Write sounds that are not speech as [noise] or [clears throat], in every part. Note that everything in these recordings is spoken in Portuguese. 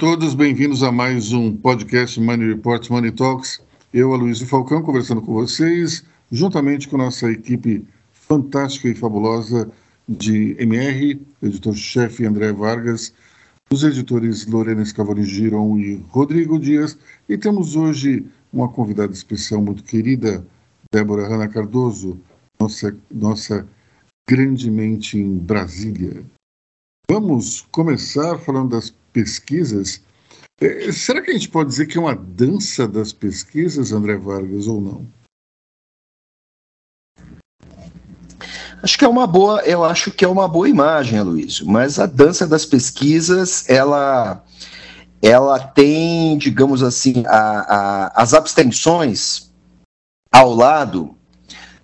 todos, bem-vindos a mais um podcast Money Reports Money Talks. Eu, Aloysio Falcão, conversando com vocês, juntamente com nossa equipe fantástica e fabulosa de MR, editor-chefe André Vargas, os editores Lorena Scavolini Giron e Rodrigo Dias, e temos hoje uma convidada especial muito querida, Débora Hanna Cardoso, nossa, nossa grandemente em Brasília. Vamos começar falando das pesquisas. É, será que a gente pode dizer que é uma dança das pesquisas, André Vargas, ou não? Acho que é uma boa, eu acho que é uma boa imagem, Aloysio, mas a dança das pesquisas, ela ela tem, digamos assim, a, a, as abstenções ao lado,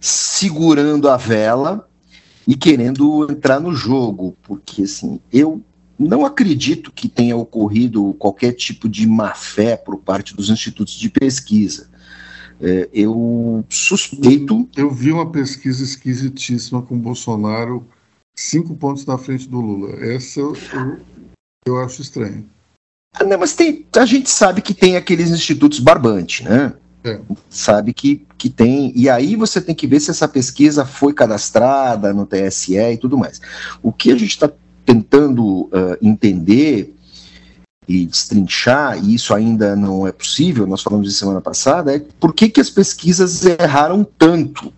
segurando a vela e querendo entrar no jogo, porque assim, eu não acredito que tenha ocorrido qualquer tipo de má fé por parte dos institutos de pesquisa. É, eu suspeito. Eu vi uma pesquisa esquisitíssima com Bolsonaro cinco pontos na frente do Lula. Essa eu, eu, eu acho estranho. Ah, não, mas tem, a gente sabe que tem aqueles institutos barbante, né? É. Sabe que, que tem. E aí você tem que ver se essa pesquisa foi cadastrada no TSE e tudo mais. O que a gente está tentando uh, entender e destrinchar, e isso ainda não é possível, nós falamos de semana passada, é por que, que as pesquisas erraram tanto.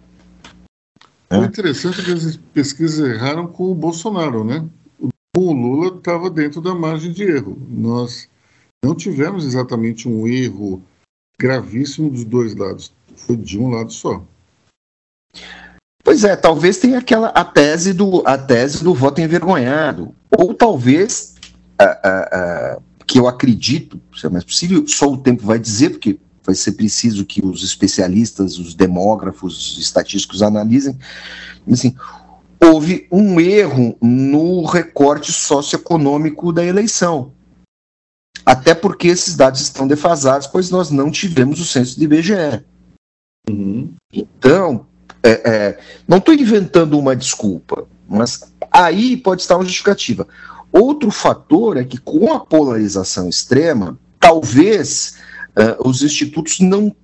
É interessante que as pesquisas erraram com o Bolsonaro, né? O Lula estava dentro da margem de erro. Nós não tivemos exatamente um erro gravíssimo dos dois lados. Foi de um lado só. Pois é, talvez tenha aquela a tese do a tese do voto envergonhado, ou talvez que eu acredito, se é mais possível, só o tempo vai dizer, porque vai ser preciso que os especialistas, os demógrafos, os estatísticos analisem. Assim, houve um erro no recorte socioeconômico da eleição. Até porque esses dados estão defasados, pois nós não tivemos o censo de IBGE. Uhum. Então, é, é, não estou inventando uma desculpa, mas aí pode estar uma justificativa. Outro fator é que, com a polarização extrema, talvez uh, os institutos não,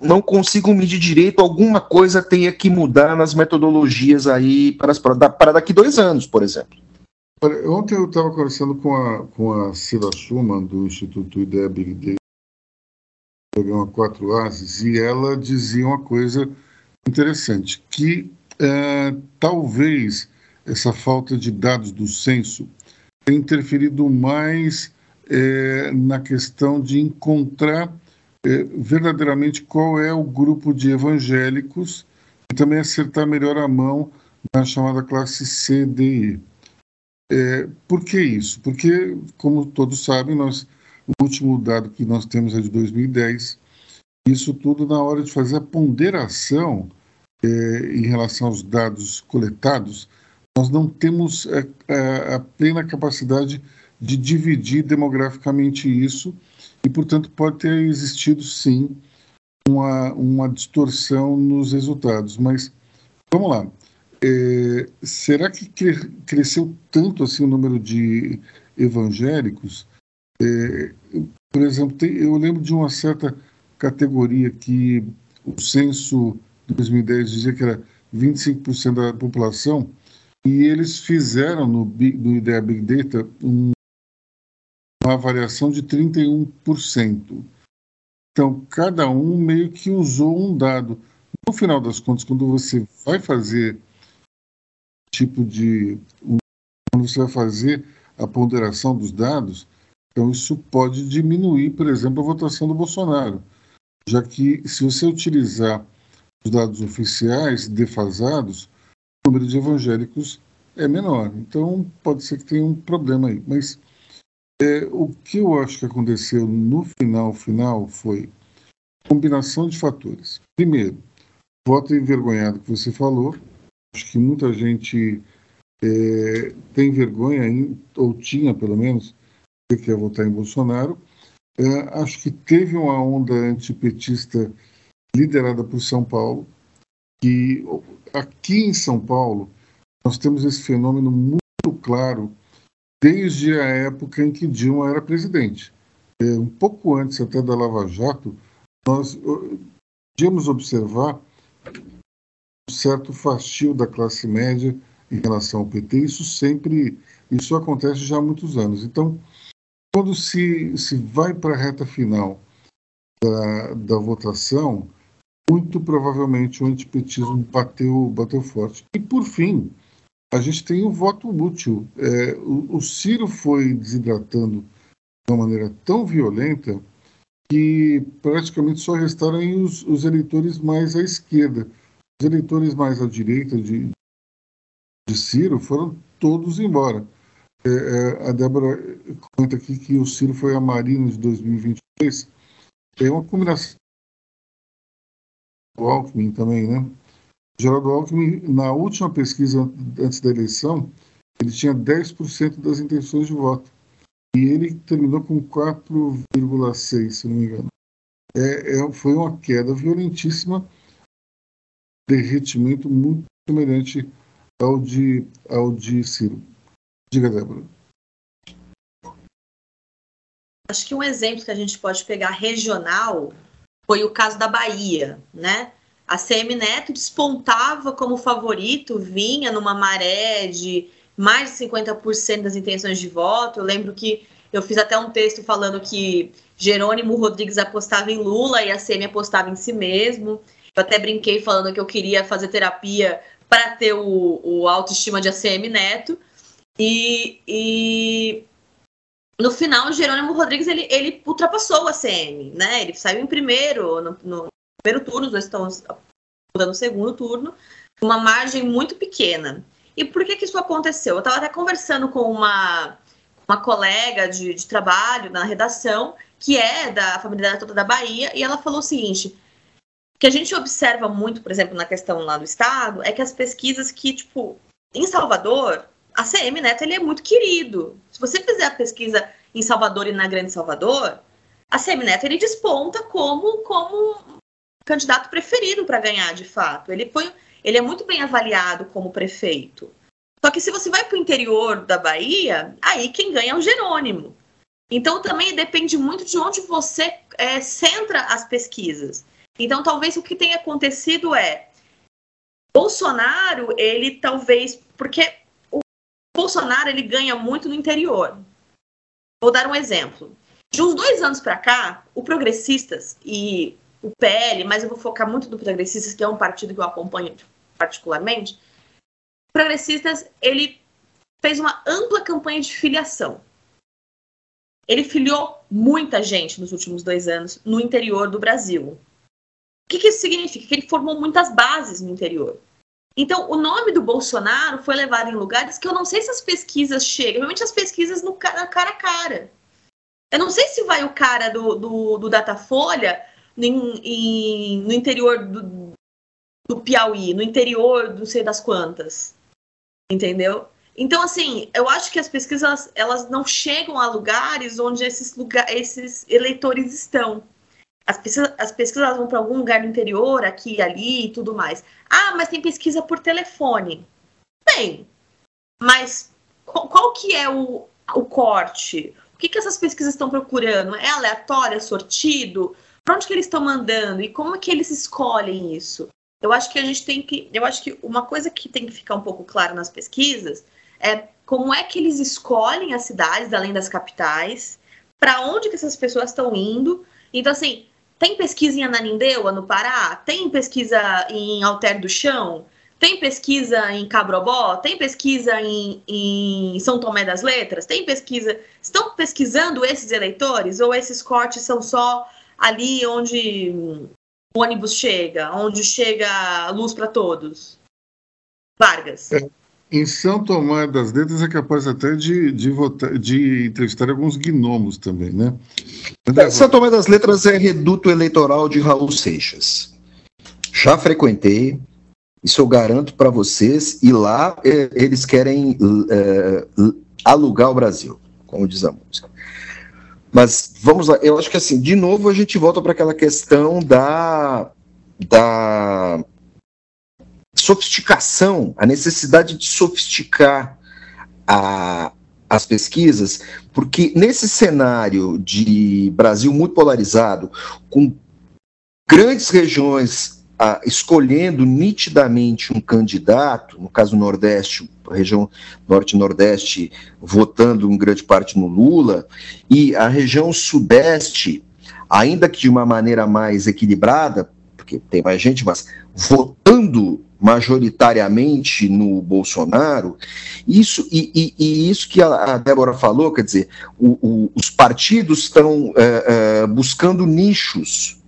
não consigam medir direito, alguma coisa tenha que mudar nas metodologias aí para, as, para daqui dois anos, por exemplo. Ontem eu estava conversando com a, com a Cila Schumann, do Instituto Data, programa Quatro Ases, e ela dizia uma coisa interessante, que uh, talvez essa falta de dados do censo tem interferido mais é, na questão de encontrar é, verdadeiramente qual é o grupo de evangélicos e também acertar melhor a mão na chamada classe C. É, por que isso? Porque, como todos sabem, nós, o último dado que nós temos é de 2010. Isso tudo na hora de fazer a ponderação é, em relação aos dados coletados, nós não temos a, é, é, a plena capacidade de dividir demograficamente isso e, portanto, pode ter existido sim uma, uma distorção nos resultados. Mas vamos lá. É, será que cre cresceu tanto assim o número de evangélicos? É, por exemplo, tem, eu lembro de uma certa categoria que o censo de 2010 dizia que era 25% da população e eles fizeram no, no IDEA Big Data um, uma variação de 31%. Então, cada um meio que usou um dado. No final das contas, quando você vai fazer tipo de. Quando você vai fazer a ponderação dos dados, então isso pode diminuir, por exemplo, a votação do Bolsonaro. Já que, se você utilizar os dados oficiais defasados, o número de evangélicos é menor. Então, pode ser que tenha um problema aí. Mas é, o que eu acho que aconteceu no final, final, foi combinação de fatores. Primeiro, voto envergonhado que você falou. Acho que muita gente é, tem vergonha, ou tinha pelo menos, que quer votar em Bolsonaro. É, acho que teve uma onda antipetista liderada por São Paulo, que aqui em São Paulo nós temos esse fenômeno muito claro desde a época em que Dilma era presidente. É, um pouco antes até da Lava Jato, nós podíamos observar um certo fastio da classe média em relação ao PT. Isso sempre, isso acontece já há muitos anos. Então, quando se, se vai para a reta final da, da votação, muito provavelmente o antipetismo bateu, bateu forte. E, por fim, a gente tem o voto útil. É, o, o, Ciro foi desidratando de uma maneira tão violenta que praticamente só restaram os, os eleitores mais à esquerda. Os eleitores mais à direita de, de Ciro foram todos embora. É, é, a Débora comenta aqui que o Ciro foi a Marina de 2022. É uma combinação do Alckmin também, né? Geraldo Alckmin, na última pesquisa antes da eleição, ele tinha 10% das intenções de voto. E ele terminou com 4,6%, se não me engano. É, é, foi uma queda violentíssima, derretimento muito semelhante ao de, ao de Ciro. Diga, Débora. Acho que um exemplo que a gente pode pegar regional foi o caso da Bahia, né? A CM Neto despontava como favorito, vinha numa maré de mais de 50% das intenções de voto. Eu lembro que eu fiz até um texto falando que Jerônimo Rodrigues apostava em Lula e a CM apostava em si mesmo. Eu até brinquei falando que eu queria fazer terapia para ter o, o autoestima de ACM Neto. E, e no final, o Jerônimo Rodrigues ele, ele ultrapassou o ACM, né? Ele saiu em primeiro no, no primeiro turno, os dois estão disputando o segundo turno, uma margem muito pequena. E por que, que isso aconteceu? Eu estava até conversando com uma, uma colega de, de trabalho na redação, que é da família toda da Bahia, e ela falou o seguinte: que a gente observa muito, por exemplo, na questão lá do Estado, é que as pesquisas que, tipo, em Salvador, a CM Neto ele é muito querido. Se você fizer a pesquisa em Salvador e na Grande Salvador, a CM Neto ele desponta como como candidato preferido para ganhar de fato. Ele foi ele é muito bem avaliado como prefeito. Só que se você vai para o interior da Bahia, aí quem ganha é o Jerônimo. Então também depende muito de onde você é, centra as pesquisas. Então talvez o que tenha acontecido é Bolsonaro, ele talvez porque Bolsonaro ele ganha muito no interior. Vou dar um exemplo. De uns dois anos para cá, o Progressistas e o PL, mas eu vou focar muito no Progressistas, que é um partido que eu acompanho particularmente. O Progressistas ele fez uma ampla campanha de filiação. Ele filiou muita gente nos últimos dois anos no interior do Brasil. O que, que isso significa? Que ele formou muitas bases no interior. Então, o nome do Bolsonaro foi levado em lugares que eu não sei se as pesquisas chegam, realmente as pesquisas no cara, cara a cara. Eu não sei se vai o cara do, do, do Datafolha em, em, no interior do, do Piauí, no interior do sei das quantas. Entendeu? Então, assim, eu acho que as pesquisas elas não chegam a lugares onde esses, lugar, esses eleitores estão. As pesquisas, as pesquisas vão para algum lugar do interior, aqui e ali e tudo mais. Ah, mas tem pesquisa por telefone. Tem. Mas qual, qual que é o, o corte? O que, que essas pesquisas estão procurando? É aleatório, é sortido? Para onde que eles estão mandando? E como é que eles escolhem isso? Eu acho que a gente tem que. Eu acho que uma coisa que tem que ficar um pouco clara nas pesquisas é como é que eles escolhem as cidades, além das capitais, para onde que essas pessoas estão indo. Então, assim, tem pesquisa em Ananindeua, no Pará? Tem pesquisa em Alter do Chão? Tem pesquisa em Cabrobó? Tem pesquisa em, em, São Tomé das Letras? Tem pesquisa. Estão pesquisando esses eleitores? Ou esses cortes são só ali onde o ônibus chega, onde chega a luz para todos? Vargas. É, em São Tomé das Letras é capaz até de, de, votar, de entrevistar alguns gnomos também, né? É, São Tomé das Letras é reduto eleitoral de Raul Seixas. Já frequentei, isso eu garanto para vocês, e lá é, eles querem é, alugar o Brasil, como diz a música. Mas vamos lá, eu acho que assim, de novo a gente volta para aquela questão da, da sofisticação, a necessidade de sofisticar a, as pesquisas, porque nesse cenário de Brasil muito polarizado, com grandes regiões ah, escolhendo nitidamente um candidato, no caso Nordeste, região Norte Nordeste votando em grande parte no Lula, e a região Sudeste, ainda que de uma maneira mais equilibrada, porque tem mais gente, mas votando majoritariamente no Bolsonaro, isso e, e, e isso que a, a, Débora falou, quer dizer, o, o, os partidos estão é, é, buscando nichos.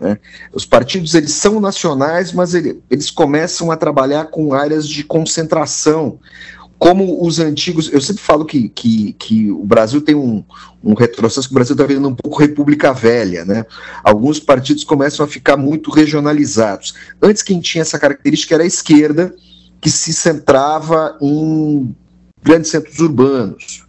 Né? Os partidos eles são nacionais, mas ele, eles começam a trabalhar com áreas de concentração como os antigos, eu sempre falo que, que, que o Brasil tem um, um retrocesso, que o Brasil está virando um pouco república velha, né? Alguns partidos começam a ficar muito regionalizados. Antes quem tinha essa característica era a esquerda, que se centrava em grandes centros urbanos.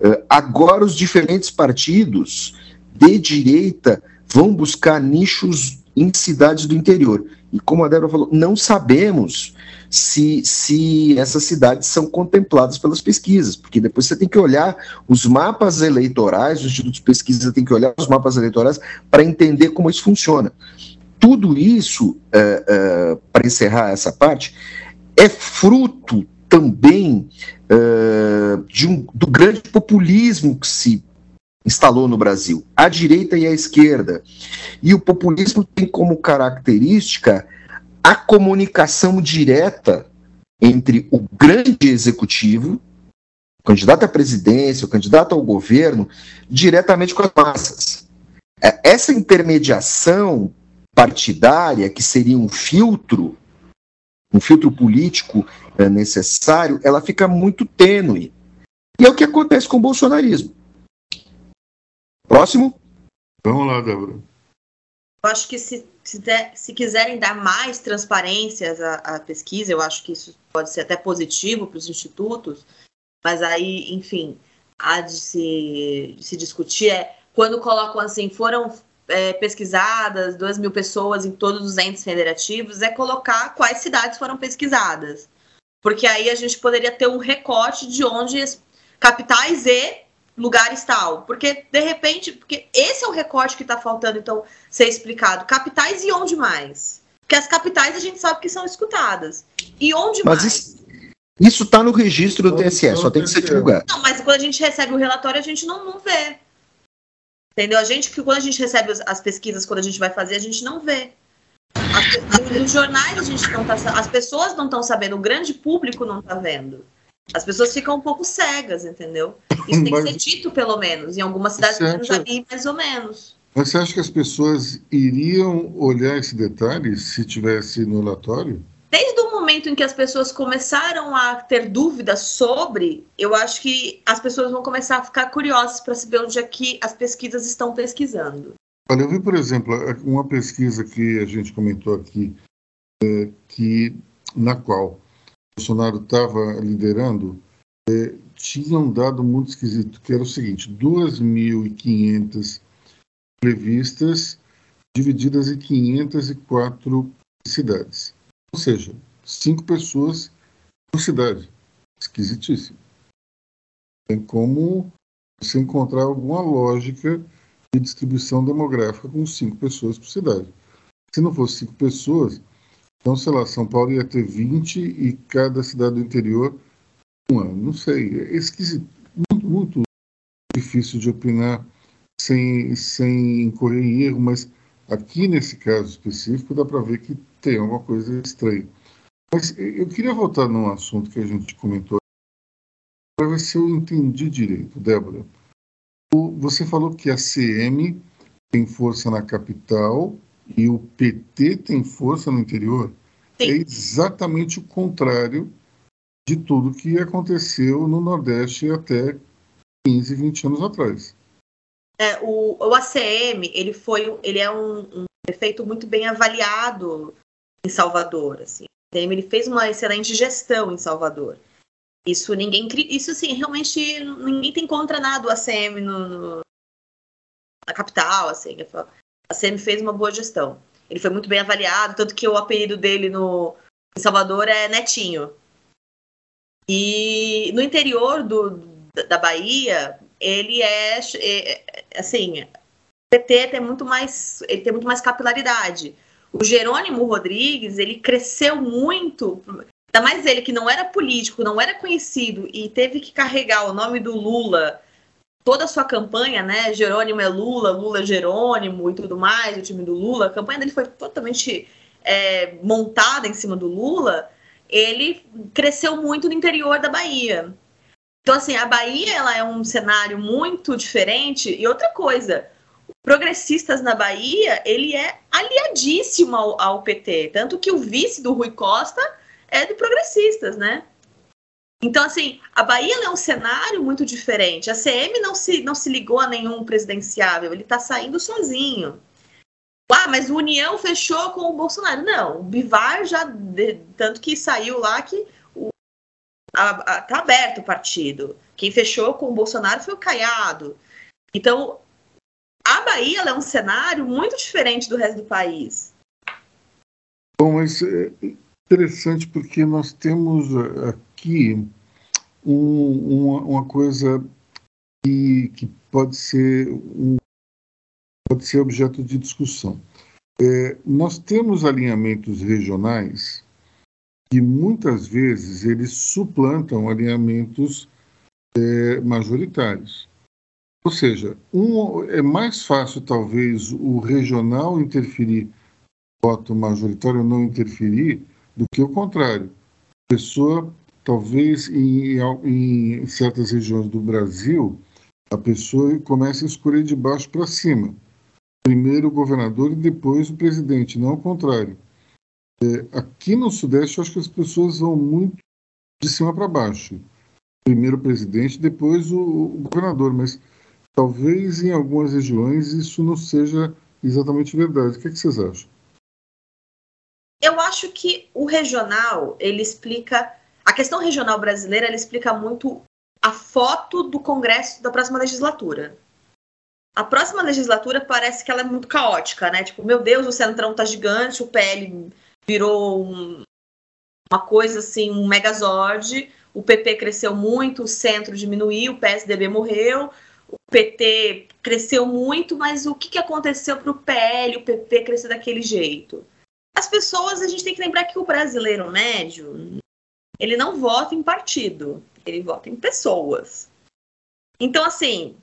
Uh, agora os diferentes partidos de direita vão buscar nichos em cidades do interior. E como a Débora falou, não sabemos se, se essas cidades são contempladas pelas pesquisas, porque depois você tem que olhar os mapas eleitorais, o Instituto de Pesquisa tem que olhar os mapas eleitorais para entender como isso funciona. Tudo isso, é, é, para encerrar essa parte, é fruto também é, de um, do grande populismo que se instalou no Brasil, a direita e a esquerda. E o populismo tem como característica a comunicação direta entre o grande executivo, o candidato à presidência, o candidato ao governo, diretamente com as massas. É, essa intermediação partidária, que seria um filtro, um filtro político é, necessário, ela fica muito tênue. E é o que acontece com o bolsonarismo. Próximo. Vamos lá, Débora. Eu acho que se se, der, se quiserem dar mais transparência à, à, pesquisa, eu acho que isso pode ser até positivo para os institutos, mas aí, enfim, há de se, de se discutir é quando colocam assim, foram é, pesquisadas 2 mil pessoas em todos os entes federativos, é colocar quais cidades foram pesquisadas. Porque aí a gente poderia ter um recorte de onde capitais e lugares tal. Porque, de repente, porque esse é o recorte que está faltando, então, ser explicado. Capitais e onde mais? Porque as capitais a gente sabe que são escutadas. E onde mas mais? Isso está no registro do TSE, só tem que ser divulgado. Não, mas quando a gente recebe o relatório, a gente não, não vê. Entendeu? A gente, que quando a gente recebe as pesquisas, quando a gente vai fazer, a gente não vê. As, nos jornais a gente não tá, as pessoas não estão sabendo, o grande público não está vendo. As pessoas ficam um pouco cegas, entendeu? Isso tem que ser dito, pelo menos. Em algumas cidades eu já vi mais ou menos. Mas você acha que as pessoas iriam olhar esse detalhe se tivesse no relatório? Desde o momento em que as pessoas começaram a ter dúvidas sobre, eu acho que as pessoas vão começar a ficar curiosas para saber onde é que as pesquisas estão pesquisando. Olha, eu vi, por exemplo, uma pesquisa que a gente comentou aqui, é, que na qual Bolsonaro estava liderando, é, tinha um dado muito esquisito, que era o seguinte: 2.500 previstas divididas em 504 cidades. Ou seja, cinco pessoas por cidade. Esquisitíssimo. Tem como você encontrar alguma lógica de distribuição demográfica com cinco pessoas por cidade. Se não fosse cinco pessoas, então, sei lá, São Paulo ia ter 20 e cada cidade do interior uma. Não sei. É esquisito. Muito, muito difícil de opinar sem, sem incorrer em erro, mas aqui nesse caso específico dá para ver que tem alguma coisa estranha. Mas eu queria voltar num assunto que a gente comentou para ver se eu entendi direito, Débora. Você falou que a CM tem força na capital e o PT tem força no interior, Sim. é exatamente o contrário de tudo que aconteceu no Nordeste até 15, 20 anos atrás. É, o, o ACM ele foi ele é um, um efeito muito bem avaliado em Salvador assim. O ACM ele fez uma excelente gestão em Salvador isso ninguém isso assim realmente ninguém tem contra nada o ACM no, no na capital assim a CM fez uma boa gestão. Ele foi muito bem avaliado, tanto que o apelido dele no em Salvador é Netinho. E no interior do, da Bahia, ele é, é assim, o PT tem muito mais, ele tem muito mais capilaridade. O Jerônimo Rodrigues, ele cresceu muito, ainda mais ele que não era político, não era conhecido e teve que carregar o nome do Lula toda a sua campanha, né? Jerônimo é Lula, Lula é Jerônimo e tudo mais, o time do Lula, a campanha dele foi totalmente é, montada em cima do Lula. Ele cresceu muito no interior da Bahia. Então, assim, a Bahia ela é um cenário muito diferente. E outra coisa, progressistas na Bahia, ele é aliadíssimo ao, ao PT. Tanto que o vice do Rui Costa é do progressistas, né? Então, assim, a Bahia é um cenário muito diferente. A CM não se, não se ligou a nenhum presidenciável, ele está saindo sozinho. Ah, mas o União fechou com o Bolsonaro. Não, o Bivar já. Tanto que saiu lá que está aberto o partido. Quem fechou com o Bolsonaro foi o Caiado. Então, a Bahia é um cenário muito diferente do resto do país. Bom, mas é interessante porque nós temos aqui um, uma, uma, coisa que, que pode ser um, pode ser objeto de discussão. É, nós temos alinhamentos regionais que muitas vezes eles suplantam alinhamentos é, majoritários. Ou seja, um, é mais fácil talvez o regional interferir voto majoritário não interferir do que o contrário. A pessoa, talvez em, em certas regiões do Brasil, a pessoa comece a escolher de baixo para cima. Primeiro o governador e depois o presidente, não o contrário. É, aqui no Sudeste, eu acho que as pessoas vão muito de cima para baixo. Primeiro o presidente, depois o, o, governador. Mas talvez em algumas regiões isso não seja exatamente verdade. O que, é que vocês acham? Eu acho que o regional, ele explica. A questão regional brasileira, ele explica muito a foto do Congresso da próxima legislatura. A próxima legislatura parece que ela é muito caótica, né? Tipo, meu Deus, o Centrão tá gigante, o PL virou um, uma coisa assim, um megazord. O PP cresceu muito, o centro diminuiu, o PSDB morreu, o PT cresceu muito, mas o que, que aconteceu para o PL, o PP crescer daquele jeito? As pessoas, a gente tem que lembrar que o brasileiro médio, ele não vota em partido, ele vota em pessoas. Então, assim,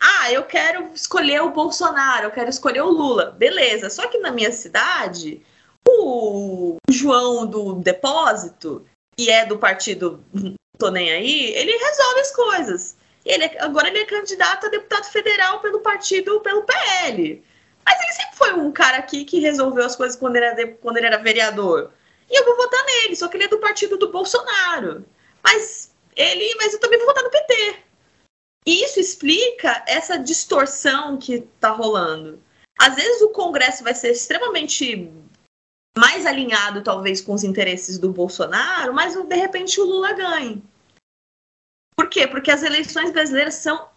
ah, eu quero escolher o Bolsonaro, eu quero escolher o Lula. Beleza, só que na minha cidade, o João do depósito, que é do partido Tô Nem Aí, ele resolve as coisas. Ele, é, agora ele é candidato a deputado federal pelo partido, pelo PL. Mas ele sempre foi um cara aqui que resolveu as coisas quando era, quando ele era vereador. E eu vou votar nele, só que ele é do partido do Bolsonaro. Mas ele, mas eu também vou votar no PT. E isso explica essa distorção que está rolando. Às vezes o Congresso vai ser extremamente mais alinhado, talvez, com os interesses do Bolsonaro, mas de repente o Lula ganhe. Por quê? Porque as eleições brasileiras são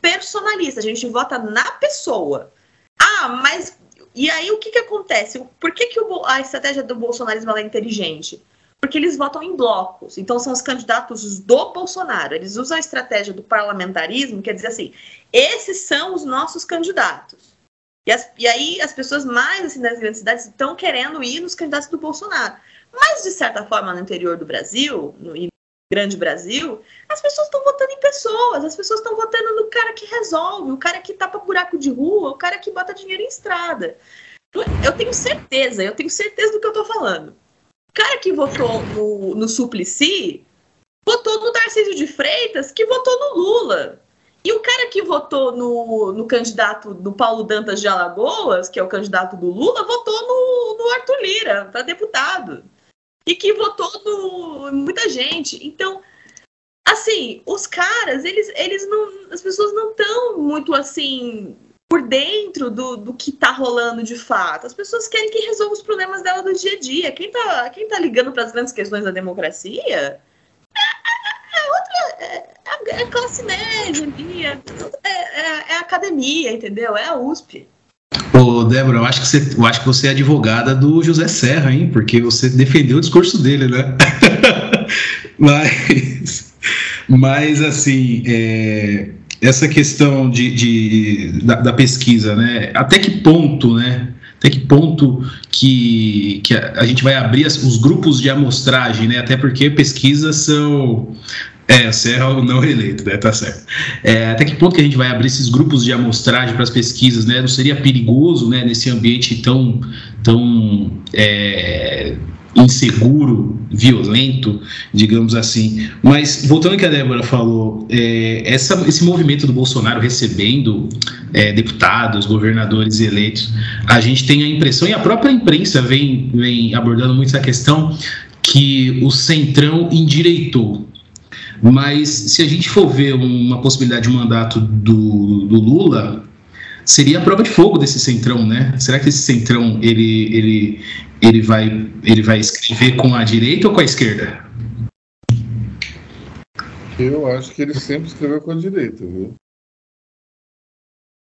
personalistas, a gente vota na pessoa. Ah, mas e aí o que, que acontece? Por que, que o, a estratégia do bolsonarismo é inteligente? Porque eles votam em blocos. Então são os candidatos do Bolsonaro. Eles usam a estratégia do parlamentarismo, quer dizer assim, esses são os nossos candidatos. E, as, e aí as pessoas mais assim, das grandes cidades estão querendo ir nos candidatos do Bolsonaro. Mas, de certa forma, no interior do Brasil, no, no grande Brasil, as pessoas estão votando em pessoas, as pessoas estão votando no cara que resolve, o cara que tapa buraco de rua, o cara que bota dinheiro em estrada. Eu tenho certeza, eu tenho certeza do que eu estou falando. O cara que votou no, no Suplicy votou no Tarcísio de Freitas, que votou no Lula. E o cara que votou no, no candidato do Paulo Dantas de Alagoas, que é o candidato do Lula, votou no, no Arthur Lira para deputado. E que votou no muita gente. Então, assim, os caras, eles, eles não. As pessoas não estão muito assim por dentro do, do que está rolando de fato. As pessoas querem que resolva os problemas dela do dia a dia. Quem está quem tá ligando para as grandes questões da democracia é outra. É, é classe média é, é, é, academia, entendeu? É a USP. Ô, Débora, eu acho, que você, eu acho que você é advogada do José Serra, hein? Porque você defendeu o discurso dele, né? [laughs] mas, Mas, assim, é, essa questão de, de da, da, pesquisa, né? Até que ponto, né? Até que ponto que, que a, a gente vai abrir as, os grupos de amostragem, né? Até porque pesquisas são é, você é o não eleito, né? Tá certo. É, até que ponto que a gente vai abrir esses grupos de amostragem para as pesquisas, né? Não seria perigoso, né? Nesse ambiente tão, tão é, inseguro, violento, digamos assim. Mas voltando ao que a Débora falou, é, essa, esse movimento do Bolsonaro recebendo é, deputados, governadores eleitos, a gente tem a impressão, e a própria imprensa vem, vem abordando muito essa questão, que o Centrão endireitou. Mas se a gente for ver uma possibilidade de mandato do, do Lula, seria a prova de fogo desse centrão, né? Será que esse centrão ele, ele, ele, vai, ele vai escrever com a direita ou com a esquerda? Eu acho que ele sempre escreveu com a direita, viu?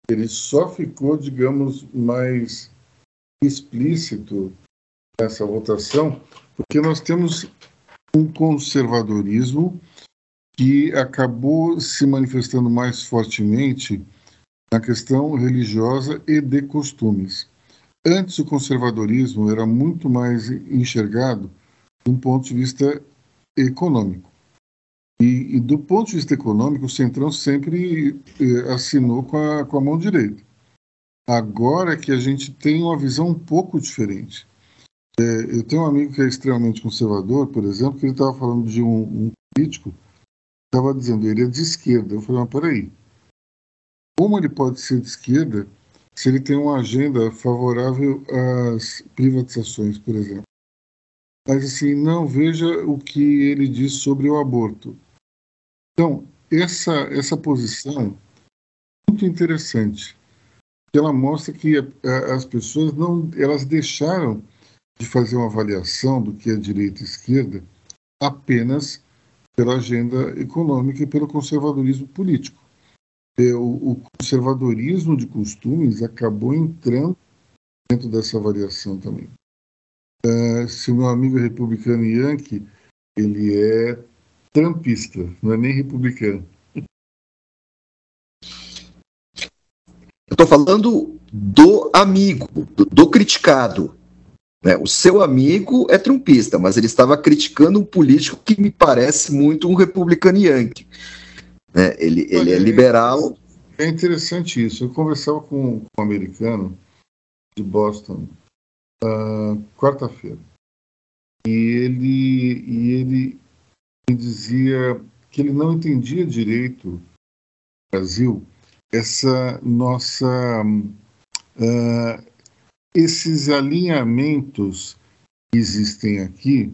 Ele só ficou, digamos, mais explícito nessa votação, porque nós temos um conservadorismo que acabou se manifestando mais fortemente na questão religiosa e de costumes. Antes, o conservadorismo era muito mais enxergado de um ponto de vista econômico. E, e do ponto de vista econômico, o Centrão sempre eh, assinou com a, com a mão direita. Agora que a gente tem uma visão um pouco diferente. É, eu tenho um amigo que é extremamente conservador, por exemplo, que ele estava falando de um, um político estava dizendo ele é de esquerda. Eu falei, mas peraí, como ele pode ser de esquerda se ele tem uma agenda favorável às privatizações, por exemplo? Mas assim, não veja o que ele diz sobre o aborto. Então, essa, essa posição é muito interessante. Ela mostra que as pessoas não, elas deixaram de fazer uma avaliação do que é direita e esquerda apenas pela agenda econômica e pelo conservadorismo político. É, o, conservadorismo de costumes acabou entrando dentro dessa variação também. Uh, se o meu amigo é republicano Yankee, ele é trumpista, não é nem republicano. Eu estou falando do amigo, do, do criticado. Né? O seu amigo é trumpista, mas ele estava criticando um político que me parece muito um republicano yankee. Né? Ele, ele é liberal. É interessante isso. Eu conversava com, com um americano de Boston uh, quarta-feira e ele e ele me dizia que ele não entendia direito no Brasil essa nossa uh, esses alinhamentos que existem aqui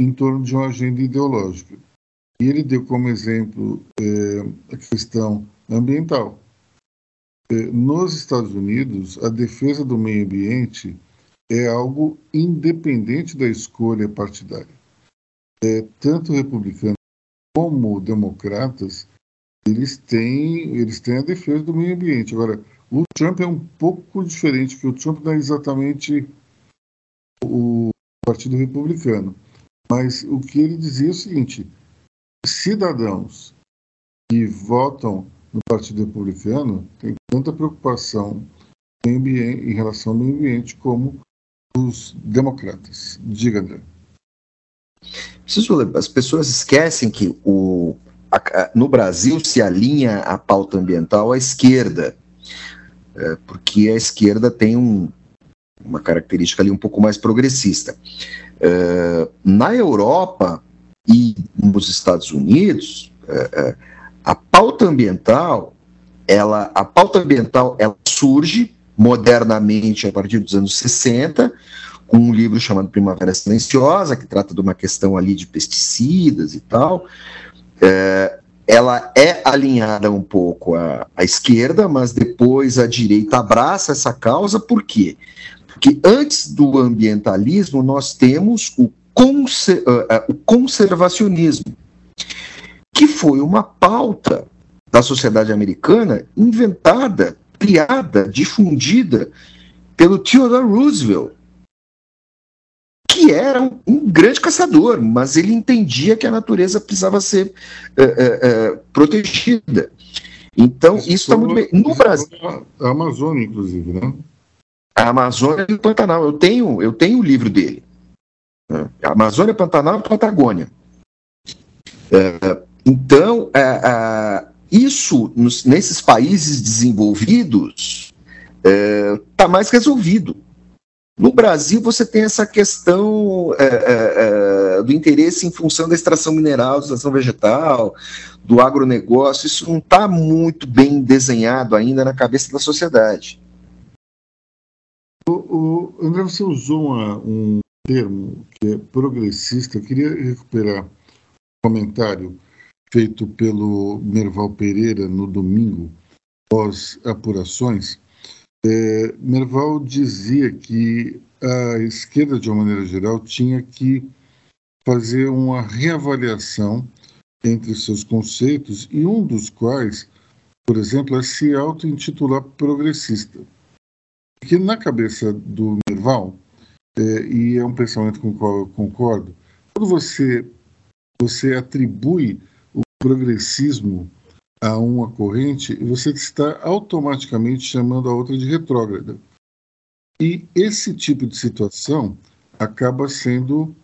em torno de uma agenda ideológica. E ele deu como exemplo é, a questão ambiental. É, nos Estados Unidos, a defesa do meio ambiente é algo independente da escolha partidária. É, tanto republicanos como democratas, eles têm, eles têm a defesa do meio ambiente. Agora, o Trump é um pouco diferente, porque o Trump não é exatamente o Partido Republicano. Mas o que ele dizia é o seguinte: cidadãos que votam no Partido Republicano têm tanta preocupação em, relação ao meio ambiente como os democratas. Diga, André. As pessoas esquecem que o, a, no Brasil se alinha a pauta ambiental à esquerda é, porque a esquerda tem um, uma característica ali um pouco mais progressista. É, na Europa e nos Estados Unidos, é, é, a pauta ambiental, ela, a pauta ambiental, ela surge modernamente a partir dos anos 60, com um livro chamado Primavera Silenciosa, que trata de uma questão ali de pesticidas e tal. É, ela é alinhada um pouco à, à, esquerda, mas depois a direita abraça essa causa, por quê? Porque antes do ambientalismo nós temos o, conser, uh, uh, o conservacionismo, que foi uma pauta da sociedade americana inventada, criada, difundida pelo Theodore Roosevelt, que era um, um, grande caçador, mas ele entendia que a natureza precisava ser é, é, protegida. Então, isso está muito bem. No Brasil. A Amazônia, inclusive, né? A Amazônia e o Pantanal. Eu tenho, eu tenho o livro dele. A Amazônia, Pantanal e Patagônia. É, então, é, é, isso, nesses países desenvolvidos, está é, mais resolvido. No Brasil, você tem essa questão é, é, é, do interesse em função da extração mineral, da extração vegetal, do agronegócio. Isso não está muito bem desenhado ainda na cabeça da sociedade. O, o André, você usou uma, um termo que é progressista. Eu queria recuperar um comentário feito pelo Merval Pereira no domingo, pós apurações é, Merval dizia que a esquerda, de uma maneira geral, tinha que fazer uma reavaliação entre seus conceitos, e um dos quais, por exemplo, é se auto-intitular progressista. Porque na cabeça do Merval, é, e é um pensamento com o qual eu concordo, quando você, você atribui o progressismo a uma corrente, você está automaticamente chamando a outra de retrógrada. E esse tipo de situação acaba sendo.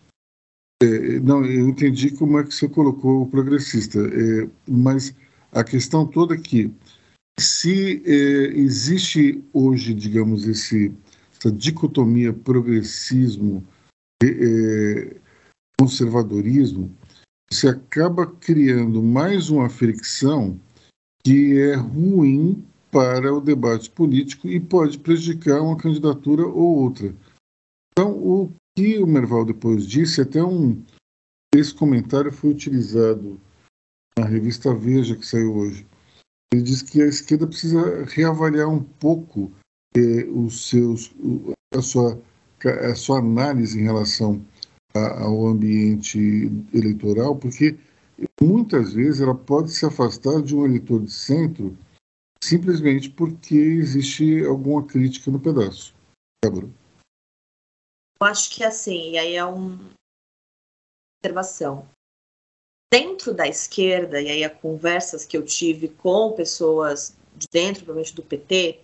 É, não, eu entendi como é que você colocou o progressista, é, mas a questão toda é que se é, existe hoje, digamos, esse, essa dicotomia progressismo é, conservadorismo, você acaba criando mais uma fricção que é ruim para o debate político e pode prejudicar uma candidatura ou outra. Então, o que o Merval depois disse, até um esse comentário foi utilizado na revista Veja que saiu hoje. Ele diz que a esquerda precisa reavaliar um pouco eh, os seus, a, sua, a sua análise em relação a, ao ambiente eleitoral, porque muitas vezes ela pode se afastar de um eleitor de centro simplesmente porque existe alguma crítica no pedaço. Débora. Eu acho que assim, e aí é uma observação. Dentro da esquerda, e aí as conversas que eu tive com pessoas de dentro, provavelmente do PT,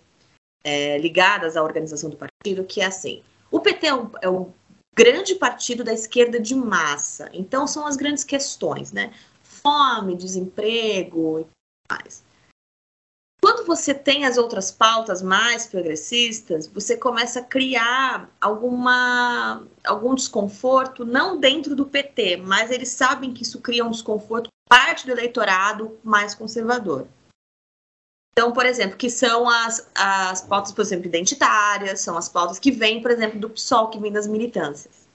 é, ligadas à organização do partido, que é assim: o PT é um, é um grande partido da esquerda de massa. Então, são as grandes questões, né? Fome, desemprego e mais. Quando você tem as outras pautas mais progressistas, você começa a criar alguma, algum desconforto, não dentro do PT, mas eles sabem que isso cria um desconforto parte do eleitorado mais conservador. Então, por exemplo, que são as, as pautas, por exemplo, identitárias, são as pautas que vêm, por exemplo, do PSOL, que vem das militâncias.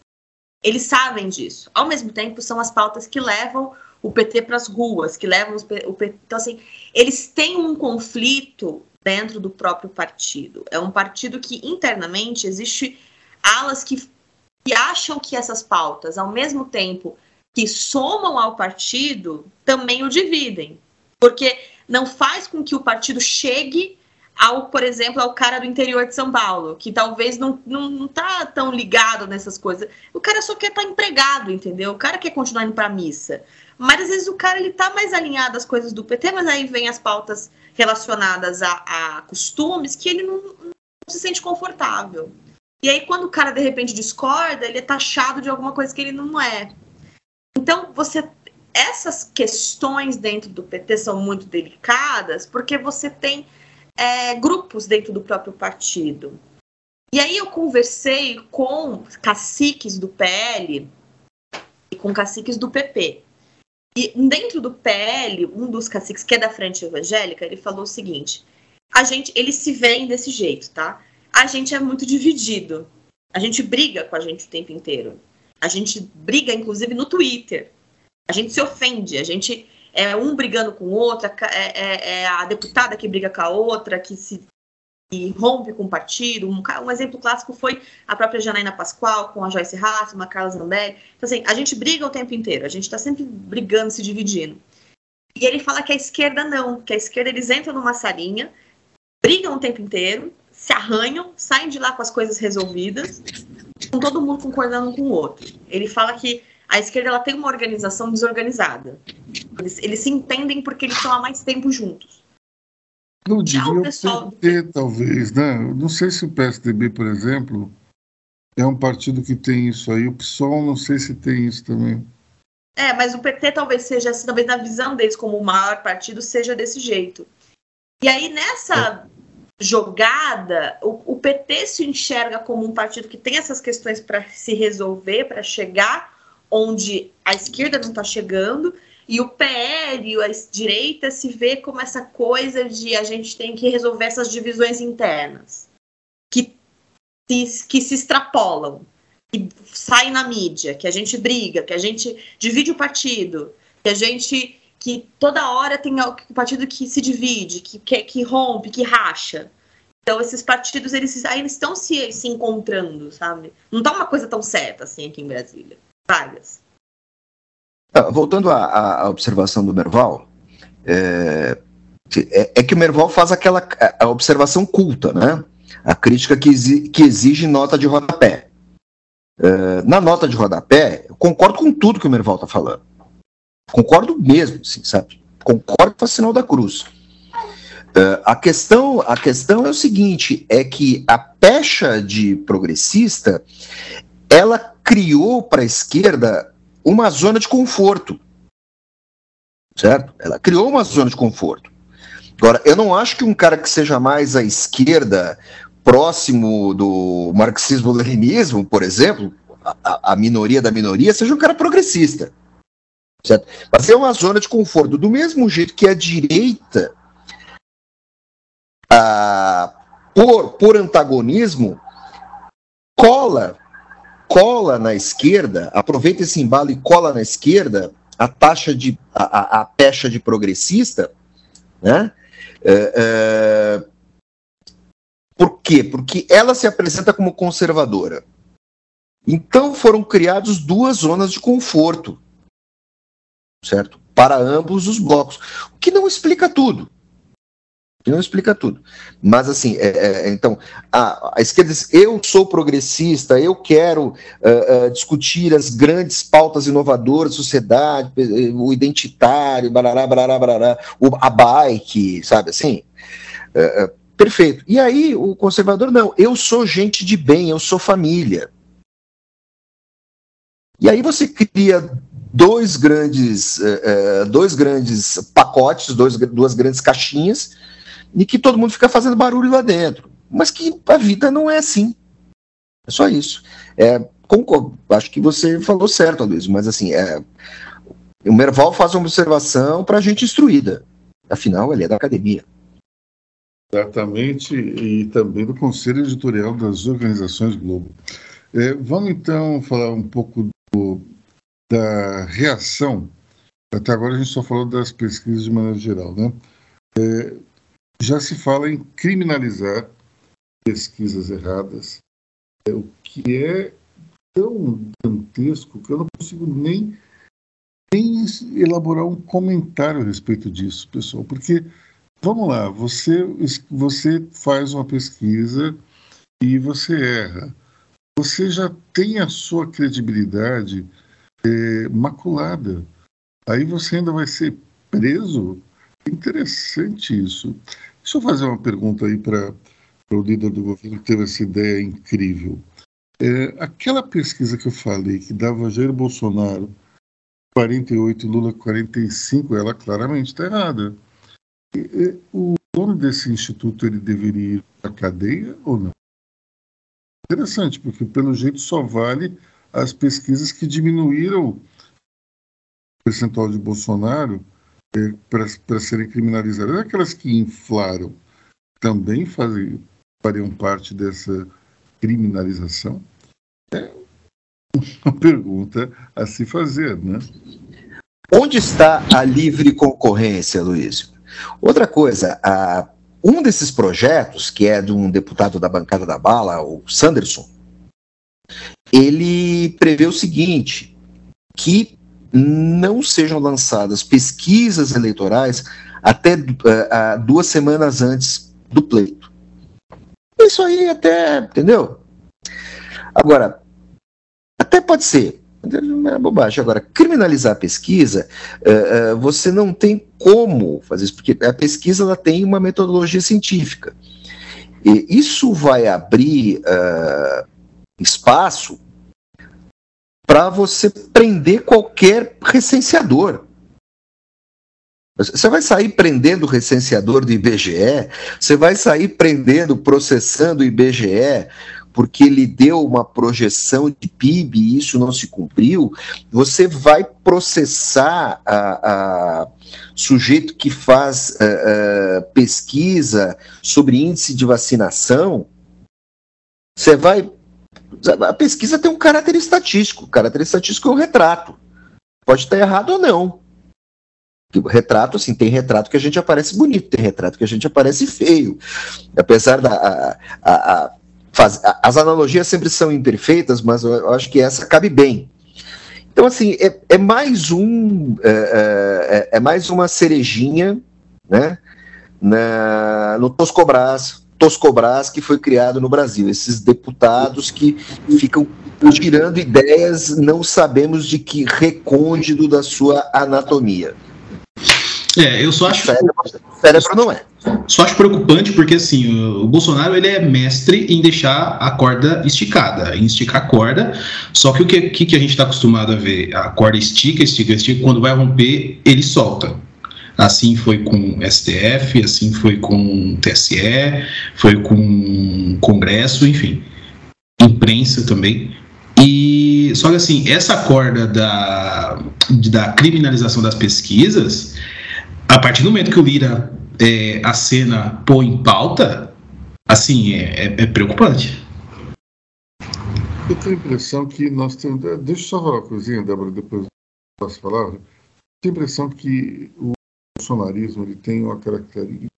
Eles sabem disso. Ao mesmo tempo, são as pautas que levam o PT para as ruas, que levam o PT. Então, assim, eles têm um conflito dentro do próprio partido. É um partido que internamente existe alas que, que acham que essas pautas, ao mesmo tempo que somam ao partido, também o dividem. Porque não faz com que o partido chegue ao, por exemplo, ao cara do interior de São Paulo, que talvez não, não, não tá tão ligado nessas coisas. O cara só quer estar tá empregado, entendeu? O cara quer continuar indo para missa. Mas às vezes o cara ele tá mais alinhado às coisas do PT, mas aí vem as pautas relacionadas a, a costumes que ele não, não se sente confortável. E aí, quando o cara de repente discorda, ele é taxado de alguma coisa que ele não é. Então, você essas questões dentro do PT são muito delicadas porque você tem é, grupos dentro do próprio partido. E aí eu conversei com caciques do PL e com caciques do PP. E dentro do PL, um dos caciques que é da frente evangélica, ele falou o seguinte: a gente, eles se veem desse jeito, tá? A gente é muito dividido. A gente briga com a gente o tempo inteiro. A gente briga, inclusive, no Twitter. A gente se ofende, a gente é um brigando com o outro, é, é, é a deputada que briga com a outra, que se que rompe com o partido. Um, um, exemplo clássico foi a própria Janaína Pascoal com a Joyce Hasselman, a Carla Zambelli. Então, assim, a gente briga o tempo inteiro, a gente está sempre brigando, se dividindo. E ele fala que a esquerda não, que a esquerda eles entram numa salinha, brigam o tempo inteiro, se arranham, saem de lá com as coisas resolvidas, com todo mundo concordando com o outro. Ele fala que a esquerda ela tem uma organização desorganizada. Eles, eles se entendem porque eles estão há mais tempo juntos. Não diria o pessoal... PT, talvez, né? Não sei se o PSDB, por exemplo, é um partido que tem isso aí. O PSOL, não sei se tem isso também. É, mas o PT talvez seja, assim, talvez na visão deles como o maior partido, seja desse jeito. E aí, nessa é. jogada, o, o, PT se enxerga como um partido que tem essas questões para se resolver, para chegar onde a esquerda não está chegando, e o PL a direita se vê como essa coisa de a gente tem que resolver essas divisões internas que, que se extrapolam que sai na mídia, que a gente briga, que a gente divide o partido, que a gente que toda hora tem o partido que se divide, que, que, que rompe, que racha. Então esses partidos eles ainda estão se, se encontrando, sabe? Não tá uma coisa tão certa assim aqui em Brasília. Ah, voltando à, à, observação do Merval, é, é, é, que o Merval faz aquela a observação culta, né? A crítica que, exige, que exige nota de rodapé. Uh, na nota de rodapé, eu concordo com tudo que o Merval está falando. Concordo mesmo, assim, sabe? Concordo com a sinal da cruz. Uh, a, questão, a questão é o seguinte: é que a pecha de progressista ela criou para a esquerda uma zona de conforto. Certo? Ela criou uma zona de conforto. Agora, eu não acho que um cara que seja mais à esquerda próximo do marxismo-leninismo, por exemplo, a, a, minoria da minoria, seja um cara progressista. Certo? Mas é uma zona de conforto. Do mesmo jeito que a direita, a, por, por antagonismo, cola cola na esquerda, aproveita esse embalo e cola na esquerda a taxa de a, a, pecha de progressista, né? É, é, por quê? Porque ela se apresenta como conservadora. Então foram criadas duas zonas de conforto, certo? Para ambos os blocos. O que não explica tudo. Não explica tudo. Mas assim, é, é, então, a, a, esquerda diz, eu sou progressista, eu quero uh, uh, discutir as grandes pautas inovadoras da sociedade, o identitário, barará, barará, barará, o, a bike, sabe assim? Uh, Perfeito. E aí o conservador, não, eu sou gente de bem, eu sou família. E aí você cria dois grandes, uh, dois grandes pacotes, dois, duas grandes caixinhas, e que todo mundo fica fazendo barulho lá dentro. Mas que a vida não é assim. É só isso. É, concordo, acho que você falou certo, Luiz, mas assim, é, o Merval faz uma observação para a gente instruída. Afinal, ele é da academia. Exatamente, e também do Conselho Editorial das Organizações Globo. É, vamos então falar um pouco do, da reação. Até agora a gente só falou das pesquisas de maneira geral, né? É, já se fala em criminalizar pesquisas erradas, é, o que é tão dantesco que eu não consigo nem, nem elaborar um comentário a respeito disso, pessoal, porque Vamos lá, você, você faz uma pesquisa e você erra. Você já tem a sua credibilidade é, maculada. Aí você ainda vai ser preso. Interessante isso. Deixa eu fazer uma pergunta aí para o líder do governo que teve essa ideia incrível. É, aquela pesquisa que eu falei, que dava Jair Bolsonaro 48, Lula 45, ela claramente está errada. O dono desse instituto ele deveria ir à cadeia ou não? Interessante, porque pelo jeito só vale as pesquisas que diminuíram o percentual de Bolsonaro para serem criminalizadas. Aquelas que inflaram também fazem, fariam parte dessa criminalização? É uma pergunta a se fazer, né? Onde está a livre concorrência, Luiz? Outra coisa, a, um desses projetos, que é de um deputado da bancada da bala, o Sanderson, ele prevê o seguinte: que não sejam lançadas pesquisas eleitorais até uh, duas semanas antes do pleito. Isso aí até, entendeu? Agora, Até pode ser, é bobagem. Agora, criminalizar a pesquisa, uh, uh, você não tem como fazer isso, porque a pesquisa ela tem uma metodologia científica. E isso vai abrir uh, espaço para você prender qualquer recenseador. Você vai sair prendendo recenseador do IBGE, você vai sair prendendo, processando o IBGE, porque ele deu uma projeção de PIB e isso não se cumpriu, você vai processar a, a sujeito que faz a, eh, a, eh, pesquisa sobre índice de vacinação, você vai. A pesquisa tem um caráter estatístico. O caráter estatístico é um retrato. Pode estar errado ou não. Retrato, assim, tem retrato que a gente aparece bonito, tem retrato que a gente aparece feio. Apesar da. A, a, faz, as analogias sempre são imperfeitas, mas eu, eu acho que essa cabe bem. Então, assim, é, é mais um. É, é, é, é mais uma cerejinha, né? Na, no Toscobras, Toscobras que foi criado no Brasil. Esses deputados que ficam girando ideias, não sabemos de que recôndito da sua anatomia. É, eu só acho. Cérebro, cérebro não é. Só acho preocupante porque assim o Bolsonaro ele é mestre em deixar a corda esticada, em esticar a corda. Só que o que, que a gente está acostumado a ver? A corda estica, estica, estica. Quando vai romper, ele solta. Assim foi com STF, assim foi com TSE, foi com Congresso, enfim, imprensa também. E só que assim essa corda da, da criminalização das pesquisas a partir do momento que o Lira é, a cena põe em pauta, assim, é, é, é, preocupante. Eu tenho a impressão que nós temos. Deixa eu só falar uma coisinha, Débora, depois posso falar. Tenho a impressão que o bolsonarismo ele tem uma característica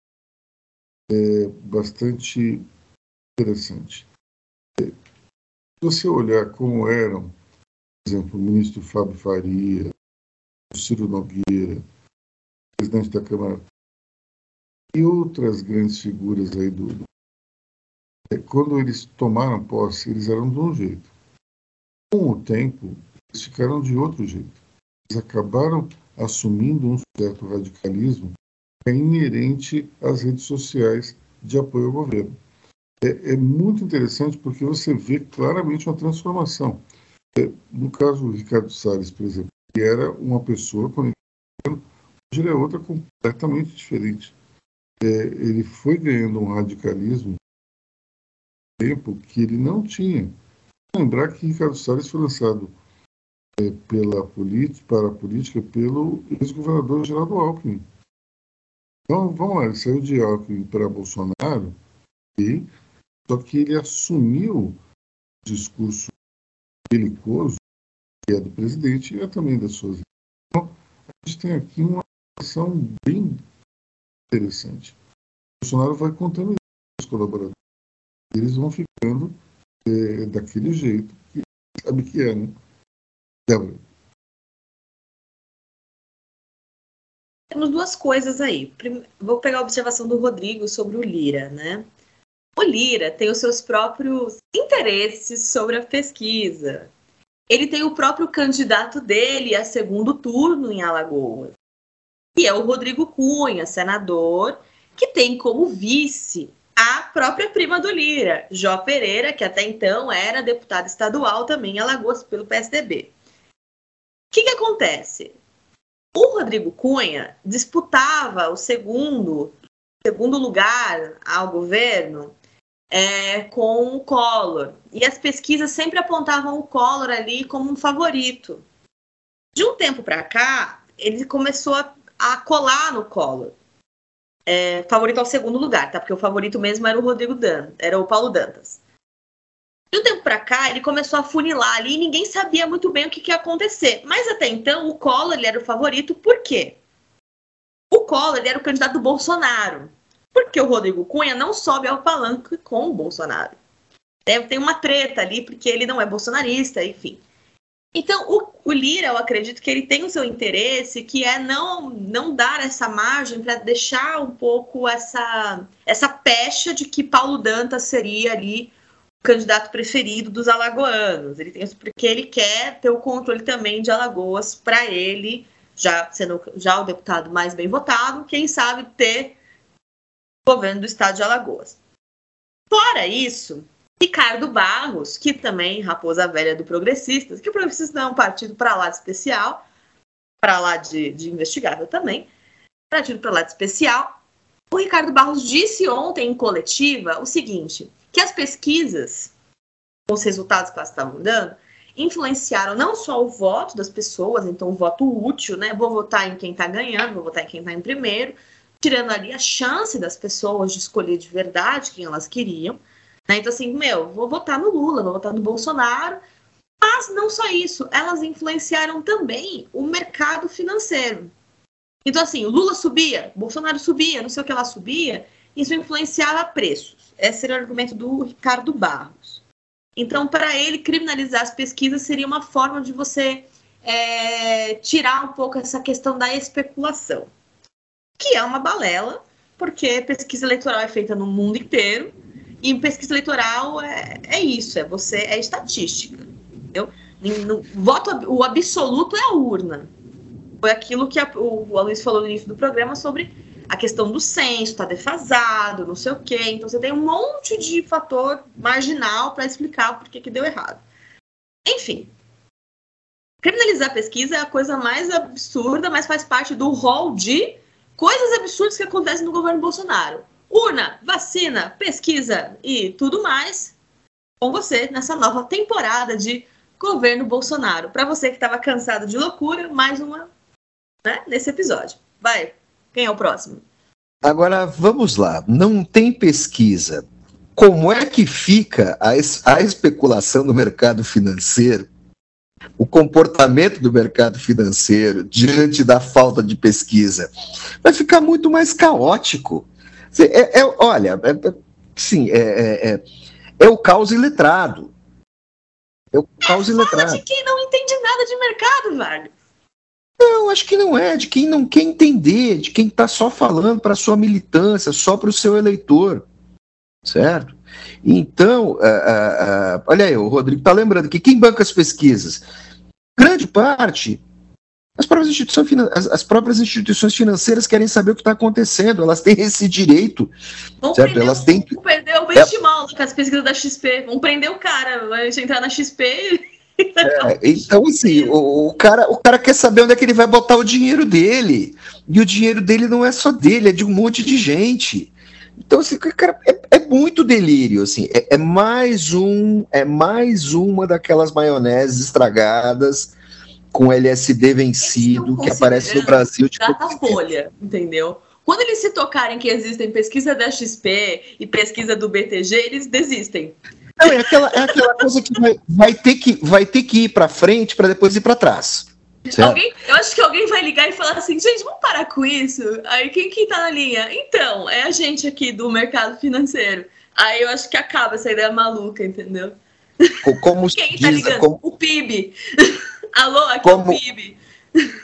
é, bastante interessante. É, se você olhar como eram, por exemplo, o ministro Fábio Faria, o Ciro Nogueira, presidente da Câmara e outras grandes figuras aí do, do é, quando eles tomaram posse, eles eram de um jeito. Com o tempo, eles ficaram de outro jeito. Eles acabaram assumindo um certo radicalismo é inerente às redes sociais de apoio ao governo. É, é muito interessante porque você vê claramente uma transformação. É, no caso do Ricardo Salles, por exemplo, que era uma pessoa, quando Hoje ele é outra completamente diferente. É, ele foi ganhando um radicalismo tempo que ele não tinha. Lembrar que Ricardo Salles foi lançado pela política, para a política pelo ex-governador Geraldo Alckmin. Então, vamos lá, ele saiu de Alckmin para Bolsonaro, e, só que ele assumiu o discurso belicoso, que é do presidente e é também das suas. Então, a gente tem aqui uma são bem interessante. Bolsonaro vai contando os colaboradores. Eles vão ficando é, daquele jeito que sabe que é, né? Débora. Temos duas coisas aí. Vou pegar a observação do Rodrigo sobre o Lira, né? O Lira tem os seus próprios interesses sobre a pesquisa. Ele tem o próprio candidato dele a segundo turno em Alagoas que é o Rodrigo Cunha, senador, que tem como vice a própria prima do Lira, Jó Pereira, que até então era deputada estadual também em Alagoas pelo PSDB. O que, que acontece? O Rodrigo Cunha disputava o segundo, segundo lugar ao governo é, com o Collor. E as pesquisas sempre apontavam o Collor ali como um favorito. De um tempo para cá, ele começou a a colar no colo. É, favorito ao segundo lugar, tá? Porque o favorito mesmo era o Rodrigo Dan, era o Paulo Dantas. De um tempo para cá, ele começou a funilar ali e ninguém sabia muito bem o que, que ia acontecer. Mas até então, o Collor ele era o favorito, por quê? O Collor ele era o candidato do Bolsonaro. Porque o Rodrigo Cunha não sobe ao palanque com o Bolsonaro. Deve ter uma treta ali, porque ele não é bolsonarista, enfim. Então, o, o, Lira, eu acredito que ele tem o seu interesse, que é não, não dar essa margem para deixar um pouco essa, essa pecha de que Paulo Dantas seria ali candidato preferido dos alagoanos. Ele tem isso porque ele quer ter o controle também de Alagoas para ele, já sendo já o deputado mais bem votado, quem sabe ter o governo do estado de Alagoas. Fora isso, Ricardo Barros, que também raposa velha do Progressistas, que o Progressistas não é um partido para lá de especial, para lá de, de investigável também, partido para lá de especial. O Ricardo Barros disse ontem em coletiva o seguinte: que as pesquisas, os resultados que elas estavam dando, influenciaram não só o voto das pessoas, então o voto útil, né? Vou votar em quem está ganhando, vou votar em quem está em primeiro, tirando ali a chance das pessoas de escolher de verdade quem elas queriam. Né? Então, assim, meu, vou votar no Lula, vou votar no Bolsonaro. Mas não só isso, elas influenciaram também o mercado financeiro. Então, assim, o Lula subia, Bolsonaro subia, não sei o que lá subia, isso influenciava preços. Esse era o argumento do Ricardo Barros. Então, para ele, criminalizar as pesquisas seria uma forma de você é, tirar um pouco essa questão da especulação, que é uma balela, porque pesquisa eleitoral é feita no mundo inteiro e pesquisa eleitoral é, é isso, é você é estatística, entendeu? No, voto, o absoluto é a urna. Foi aquilo que a, o, o Luiz falou no início do programa sobre a questão do censo está defasado, não sei o quê. Então você tem um monte de fator marginal para explicar por que, que deu errado. Enfim, criminalizar a pesquisa é a coisa mais absurda, mas faz parte do rol de coisas absurdas que acontecem no governo Bolsonaro. Urna, vacina, pesquisa e tudo mais com você nessa nova temporada de governo Bolsonaro. Para você que estava cansado de loucura, mais uma né, nesse episódio. Vai, quem é o próximo? Agora, vamos lá. Não tem pesquisa. Como é que fica a, es a especulação no mercado financeiro? O comportamento do mercado financeiro diante da falta de pesquisa vai ficar muito mais caótico. É, é, olha, é, é sim, é, é, é, é o caos iletrado. É o caos iletrado. De quem não entende nada de mercado, velho. Não, acho que não é. De quem não quer entender, de quem está só falando para sua militância, só para o seu eleitor. Certo? Então, uh, uh, uh, olha aí, o Rodrigo está lembrando que quem banca as pesquisas? Grande parte, as próprias, instituições, as, as próprias instituições financeiras querem saber o que está acontecendo, elas têm esse direito. Vamos certo? Prender, elas têm Vamos perder o benchmark é... com as pesquisas da XP. Vamos prender o cara, vai entrar na XP é, então, assim, [laughs] o, o, cara, o cara quer saber onde é que ele vai botar o dinheiro dele. E o dinheiro dele não é só dele, é de um monte de gente. Então, assim, cara, é, é muito delírio, assim. É, é, mais um, é mais uma daquelas maioneses estragadas com LSD vencido que aparece no Brasil de data folha, entendeu? Quando eles se tocarem que existem pesquisa da XP e pesquisa do BTG, eles desistem. Não, é aquela, é aquela coisa que vai, vai, ter que vai ter que ir para frente para depois ir para trás. Alguém, eu acho que alguém vai ligar e falar assim, gente, vamos parar com isso. Aí quem que tá na linha? Então, é a gente aqui do mercado financeiro. Aí eu acho que acaba essa ideia maluca, entendeu? Como quem tá ligando? Como... O PIB. [laughs] Alô, aqui como, é o PIB.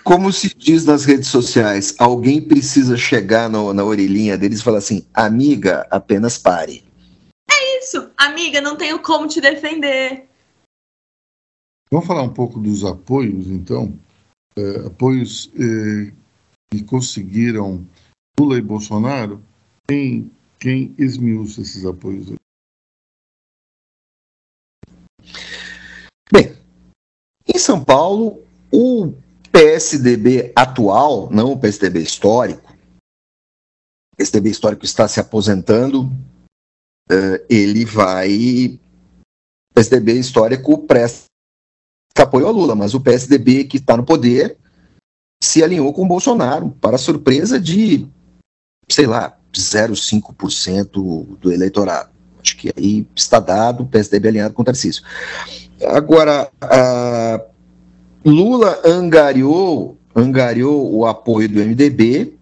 Como se diz nas redes sociais, alguém precisa chegar no, na orelhinha deles e falar assim, amiga, apenas pare isso. Amiga, não tenho como te defender. Vamos falar um pouco dos apoios, então? É, apoios é, que conseguiram Lula e Bolsonaro. Quem, quem esmiuça esses apoios? Bem, em São Paulo, o PSDB atual, não o PSDB histórico, o PSDB histórico está se aposentando, uh, ele vai. O PSDB histórico presta apoio ao Lula, mas o PSDB que está no poder se alinhou com o Bolsonaro, para surpresa de, sei lá, 0,5% do eleitorado. Acho que aí está dado o PSDB alinhado com o Tarcísio. Agora, Lula angariou, angariou o apoio do MDB,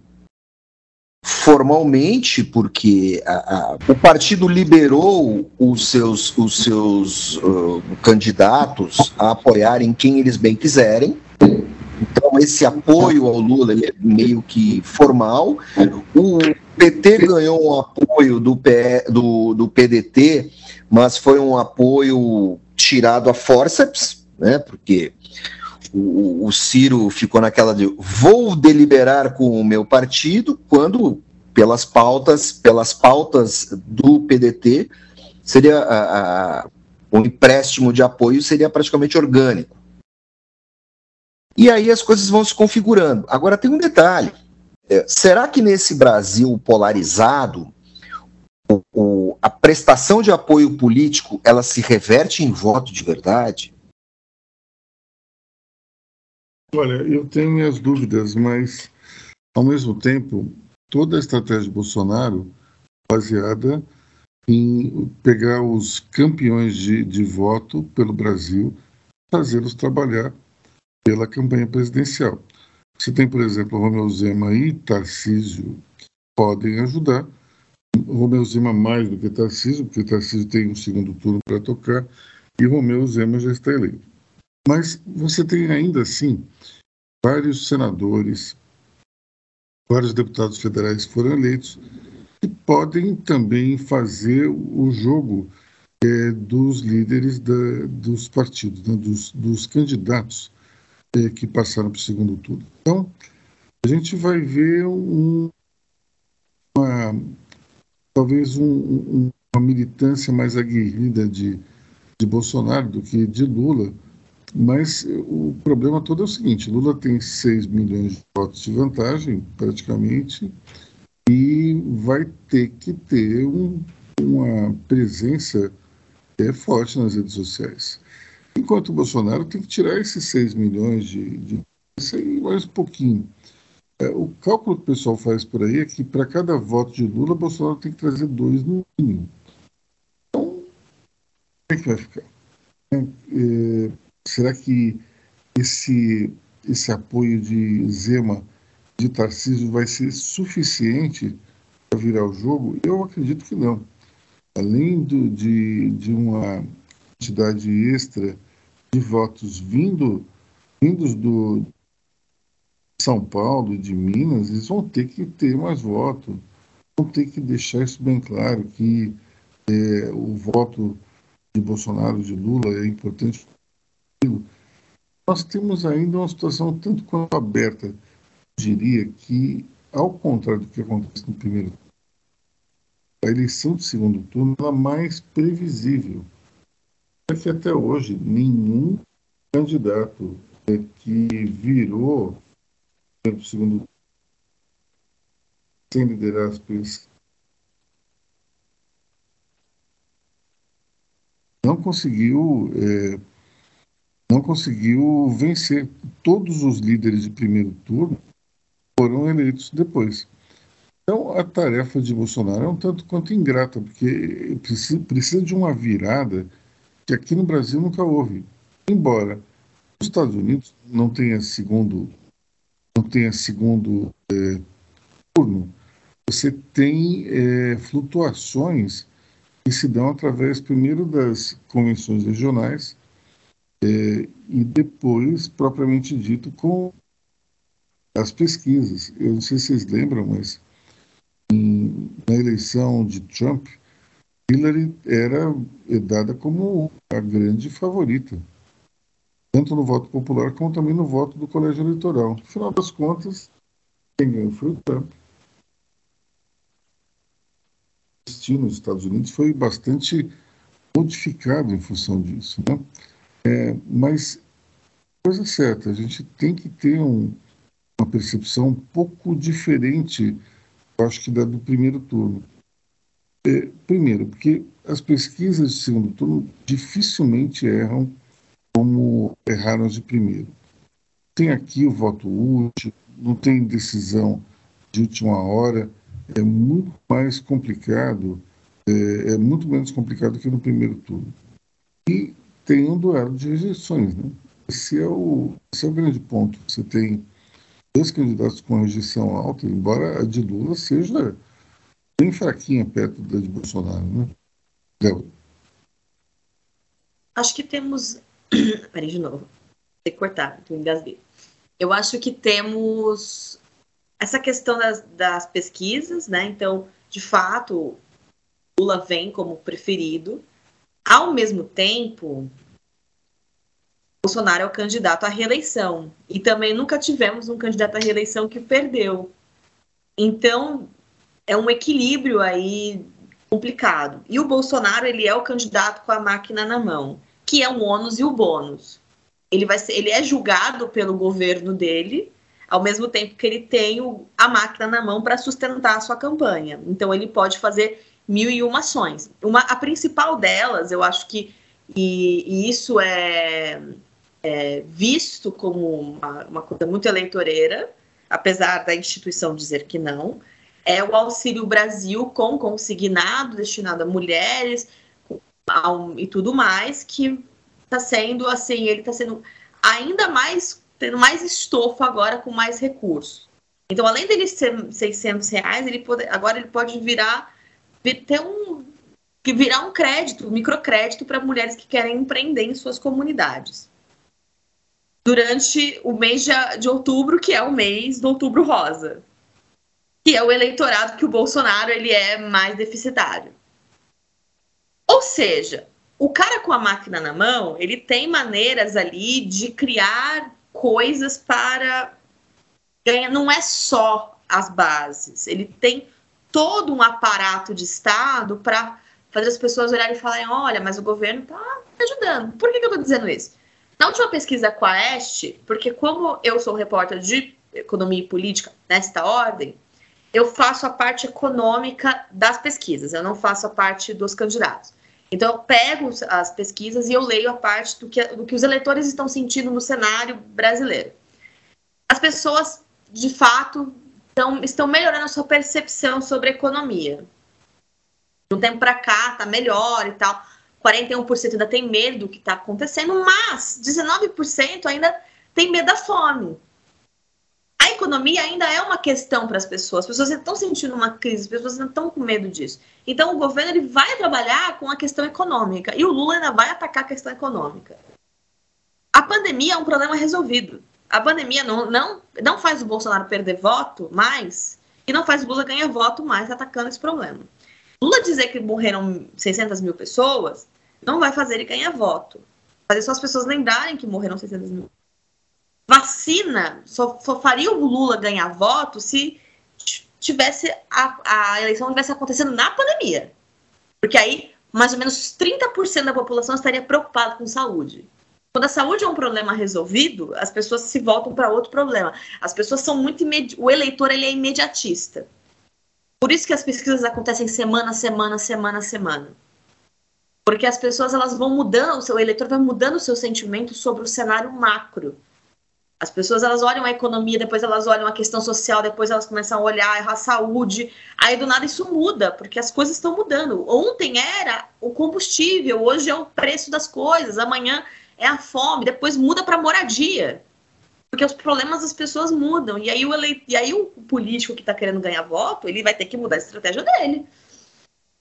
formalmente, porque a, a, o partido liberou os seus, os seus uh, candidatos a apoiarem quem eles bem quiserem. Então, esse apoio ao Lula é meio que formal. O PT ganhou um apoio do, P, do, do PDT mas foi um apoio tirado a forceps, né? Porque o, o Ciro ficou naquela de vou deliberar com o meu partido, quando pelas pautas, pelas pautas do PDT, seria a, a, o empréstimo de apoio seria praticamente orgânico. E aí as coisas vão se configurando. Agora tem um detalhe: é, será que nesse Brasil polarizado o, o, a prestação de apoio político ela se reverte em voto de verdade? Olha, eu tenho minhas dúvidas, mas ao mesmo tempo toda a estratégia de Bolsonaro baseada em pegar os campeões de, de voto pelo Brasil, fazê-los trabalhar pela campanha presidencial. Você tem, por exemplo, Romeu Zema e Tarcísio que podem ajudar. Romeu Zema mais do que Tarcísio, porque Tarcísio tem um segundo turno para tocar e Romeu Zema já está eleito. Mas você tem ainda assim vários senadores, vários deputados federais foram eleitos que podem também fazer o jogo é, dos líderes da, dos partidos, né, dos, dos candidatos é, que passaram para o segundo turno. Então, a gente vai ver um, uma, talvez um, uma militância mais aguerrida de, de Bolsonaro do que de Lula, mas o problema todo é o seguinte: Lula tem 6 milhões de votos de vantagem, praticamente, e vai ter que ter um, uma presença é, forte nas redes sociais. Enquanto o Bolsonaro tem que tirar esses 6 milhões de, de mais um pouquinho. É, o cálculo que o pessoal faz por aí é que para cada voto de Lula, Bolsonaro tem que trazer dois no mínimo. Então, como é que vai ficar? É, é, será que esse, esse apoio de Zema, de Tarcísio, vai ser suficiente para virar o jogo? Eu acredito que não. Além do, de, de uma quantidade extra de votos vindo, vindos do São Paulo, de Minas, eles vão ter que ter mais votos. Vão ter que deixar isso bem claro, que é, o voto de Bolsonaro, de Lula, é importante. Nós temos ainda uma situação tanto quanto aberta. Eu diria que, ao contrário do que acontece no primeiro turno, a eleição do segundo turno é mais previsível é que até hoje nenhum candidato é, que virou pelo segundo sem liderar as pesquisas não conseguiu é, não conseguiu vencer todos os líderes de primeiro turno foram eleitos depois então a tarefa de Bolsonaro é um tanto quanto ingrata porque precisa, de uma virada que aqui no Brasil nunca houve. Embora os Estados Unidos não tenha segundo não tenha segundo é, turno, você tem é, flutuações que se dão através primeiro das convenções regionais é, e depois propriamente dito com as pesquisas. Eu não sei se vocês lembram, mas em, na eleição de Trump Hillary era dada como a grande favorita, tanto no voto popular como também no voto do colégio eleitoral. No final das contas, quem ganhou foi o Trump. O destino nos Estados Unidos foi bastante modificado em função disso. Né? É, mas, coisa certa, a gente tem que ter um, uma percepção um pouco diferente, acho que da do primeiro turno é, primeiro, porque as pesquisas de segundo turno dificilmente erram como erraram as de primeiro. Tem aqui o voto útil, não tem decisão de última hora, é muito mais complicado, é, é muito menos complicado que no primeiro turno. E tem um duelo de rejeições, né? Esse é o, esse é o grande ponto. Você tem dois candidatos com rejeição alta, embora a de Lula seja bem fraquinha perto da de Bolsonaro, né? Léo. Acho que temos. [clears throat] Peraí, de novo. Tem que cortar, tu engasguei. Eu acho que temos essa questão das, das pesquisas, né? Então, de fato, Lula vem como preferido, Ao mesmo tempo, Bolsonaro é o candidato à reeleição. E também nunca tivemos um candidato à reeleição que perdeu. Então, é um equilíbrio aí complicado. E o Bolsonaro, ele é o candidato com a máquina na mão, que é o ônus e o bônus. Ele, vai ser, ele é julgado pelo governo dele, ao mesmo tempo que ele tem o, a máquina na mão para sustentar a sua campanha. Então, ele pode fazer mil e uma ações. Uma, a principal delas, eu acho que, e, e isso é, é, visto como uma, uma coisa muito eleitoreira, apesar da instituição dizer que não, é o Auxílio Brasil com consignado destinado a mulheres e tudo mais, que está sendo assim, ele está sendo ainda mais, tendo mais estofo agora com mais recursos. Então, além dele ser 600 reais, ele pode, agora ele pode virar, ter um, virar um crédito, um microcrédito para mulheres que querem empreender em suas comunidades. Durante o mês de, de outubro, que é o mês do outubro rosa que é o eleitorado que o Bolsonaro ele é mais deficitário. Ou seja, o cara com a máquina na mão, ele tem maneiras ali de criar coisas para ganhar. Não é só as bases, ele tem todo um aparato de Estado para fazer as pessoas olharem e falarem: olha, mas o governo está ajudando. Por que, que eu estou dizendo isso? Na última pesquisa com a Este, porque como eu sou repórter de economia e política nesta ordem, eu faço a parte econômica das pesquisas, eu não faço a parte dos candidatos. Então, eu pego as pesquisas e eu leio a parte do que, do que os eleitores estão sentindo no cenário brasileiro. As pessoas, de fato, estão, estão melhorando a sua percepção sobre a economia. De um tempo para cá, está melhor e tal. 41% ainda tem medo do que está acontecendo, mas 19% ainda tem medo da fome a economia ainda é uma questão para as pessoas. As pessoas estão sentindo uma crise, as pessoas ainda estão com medo disso. Então, o governo ele vai trabalhar com a questão econômica e o Lula ainda vai atacar a questão econômica. A pandemia é um problema resolvido. A pandemia não, não, não faz o Bolsonaro perder voto mais e não faz o Lula ganhar voto mais atacando esse problema. Lula dizer que morreram 600 mil pessoas não vai fazer ele ganhar voto. Fazer só as pessoas lembrarem que morreram 600 mil vacina só, só faria o Lula ganhar voto se tivesse a, a eleição tivesse acontecendo na pandemia. Porque aí mais ou menos 30% da população estaria preocupada com saúde. Quando a saúde é um problema resolvido, as pessoas se voltam para outro problema. As pessoas são muito imedi... o eleitor ele é imediatista. Por isso que as pesquisas acontecem semana, semana, semana, semana. Porque as pessoas elas vão mudando, o seu eleitor vai mudando o seu sentimento sobre o cenário macro. As pessoas elas olham a economia, depois elas olham a questão social, depois elas começam a olhar a saúde. Aí do nada isso muda, porque as coisas estão mudando. Ontem era o combustível, hoje é o preço das coisas, amanhã é a fome, depois muda para moradia. Porque os problemas das pessoas mudam. E aí o, ele... e aí o político que está querendo ganhar voto, ele vai ter que mudar a estratégia dele.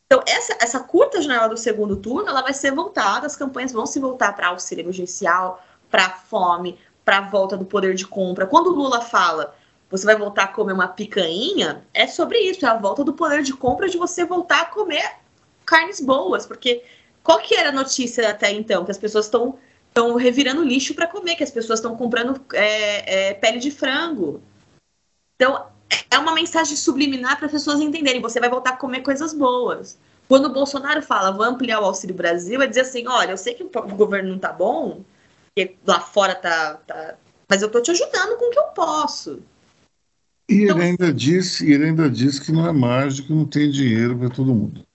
Então, essa, essa curta janela do segundo turno, ela vai ser voltada, as campanhas vão se voltar para auxílio emergencial, para fome, para a volta do poder de compra. Quando o Lula fala você vai voltar a comer uma picanha, é sobre isso, é a volta do poder de compra de você voltar a comer carnes boas, porque qual que era a notícia até então? Que as pessoas estão estão revirando lixo para comer, que as pessoas estão comprando é, é, pele de frango. Então, é uma mensagem subliminar para as pessoas entenderem, você vai voltar a comer coisas boas. Quando o Bolsonaro fala, vou ampliar o Auxílio Brasil, é dizer assim, olha, eu sei que o governo não está bom, porque lá fora tá, tá. Mas eu tô te ajudando com o que eu posso. E então, ele ainda disse, ele ainda disse que não é mágico, não tem dinheiro para todo mundo.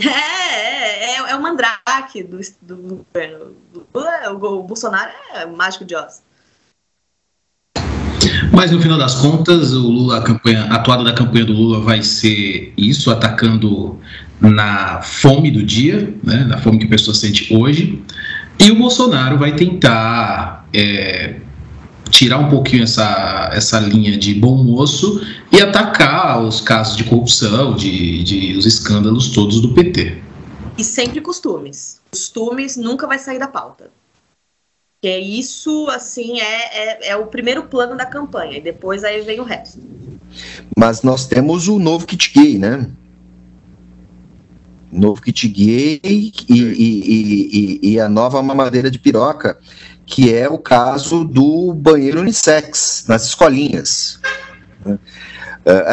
É, é, é, é o mandrake do, do governo. O, o Bolsonaro é mágico de Oz. Mas no final das contas, o Lula, a campanha, atuada da campanha do Lula vai ser isso, atacando na fome do dia, né, na fome que a pessoa sente hoje. E o Bolsonaro vai tentar é, tirar um pouquinho essa, essa linha de bom moço e atacar os casos de corrupção, de, de os escândalos todos do PT. E sempre costumes. Costumes nunca vai sair da pauta. Que é isso, assim, é, é, é, o primeiro plano da campanha, e depois aí vem o resto. Mas nós temos o novo kit gay, né? novo kit gay e, e, e, e, a nova mamadeira de piroca, que é o caso do banheiro unissex nas escolinhas. Uh,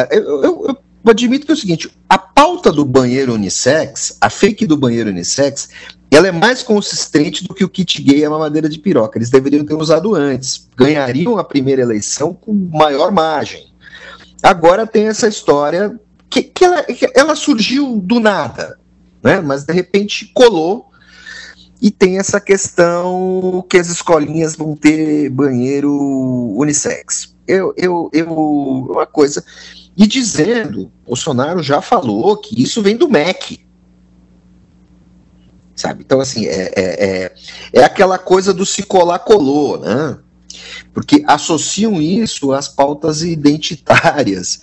eu, eu, eu, admito que é o seguinte: a pauta do banheiro unissex, a fake do banheiro unissex, ela é mais consistente do que o kit gay e a mamadeira de piroca. Eles deveriam ter usado antes, ganhariam a primeira eleição com maior margem. Agora tem essa história que, que, ela, que ela surgiu do nada né? Mas de repente colou e tem essa questão que as escolinhas vão ter banheiro unissex. Eu, eu, eu, uma coisa. E dizendo, Bolsonaro já falou que isso vem do MEC. Sabe? Então, assim, é, é, é, é aquela coisa do se colar, colou, né? Porque associam isso às pautas identitárias.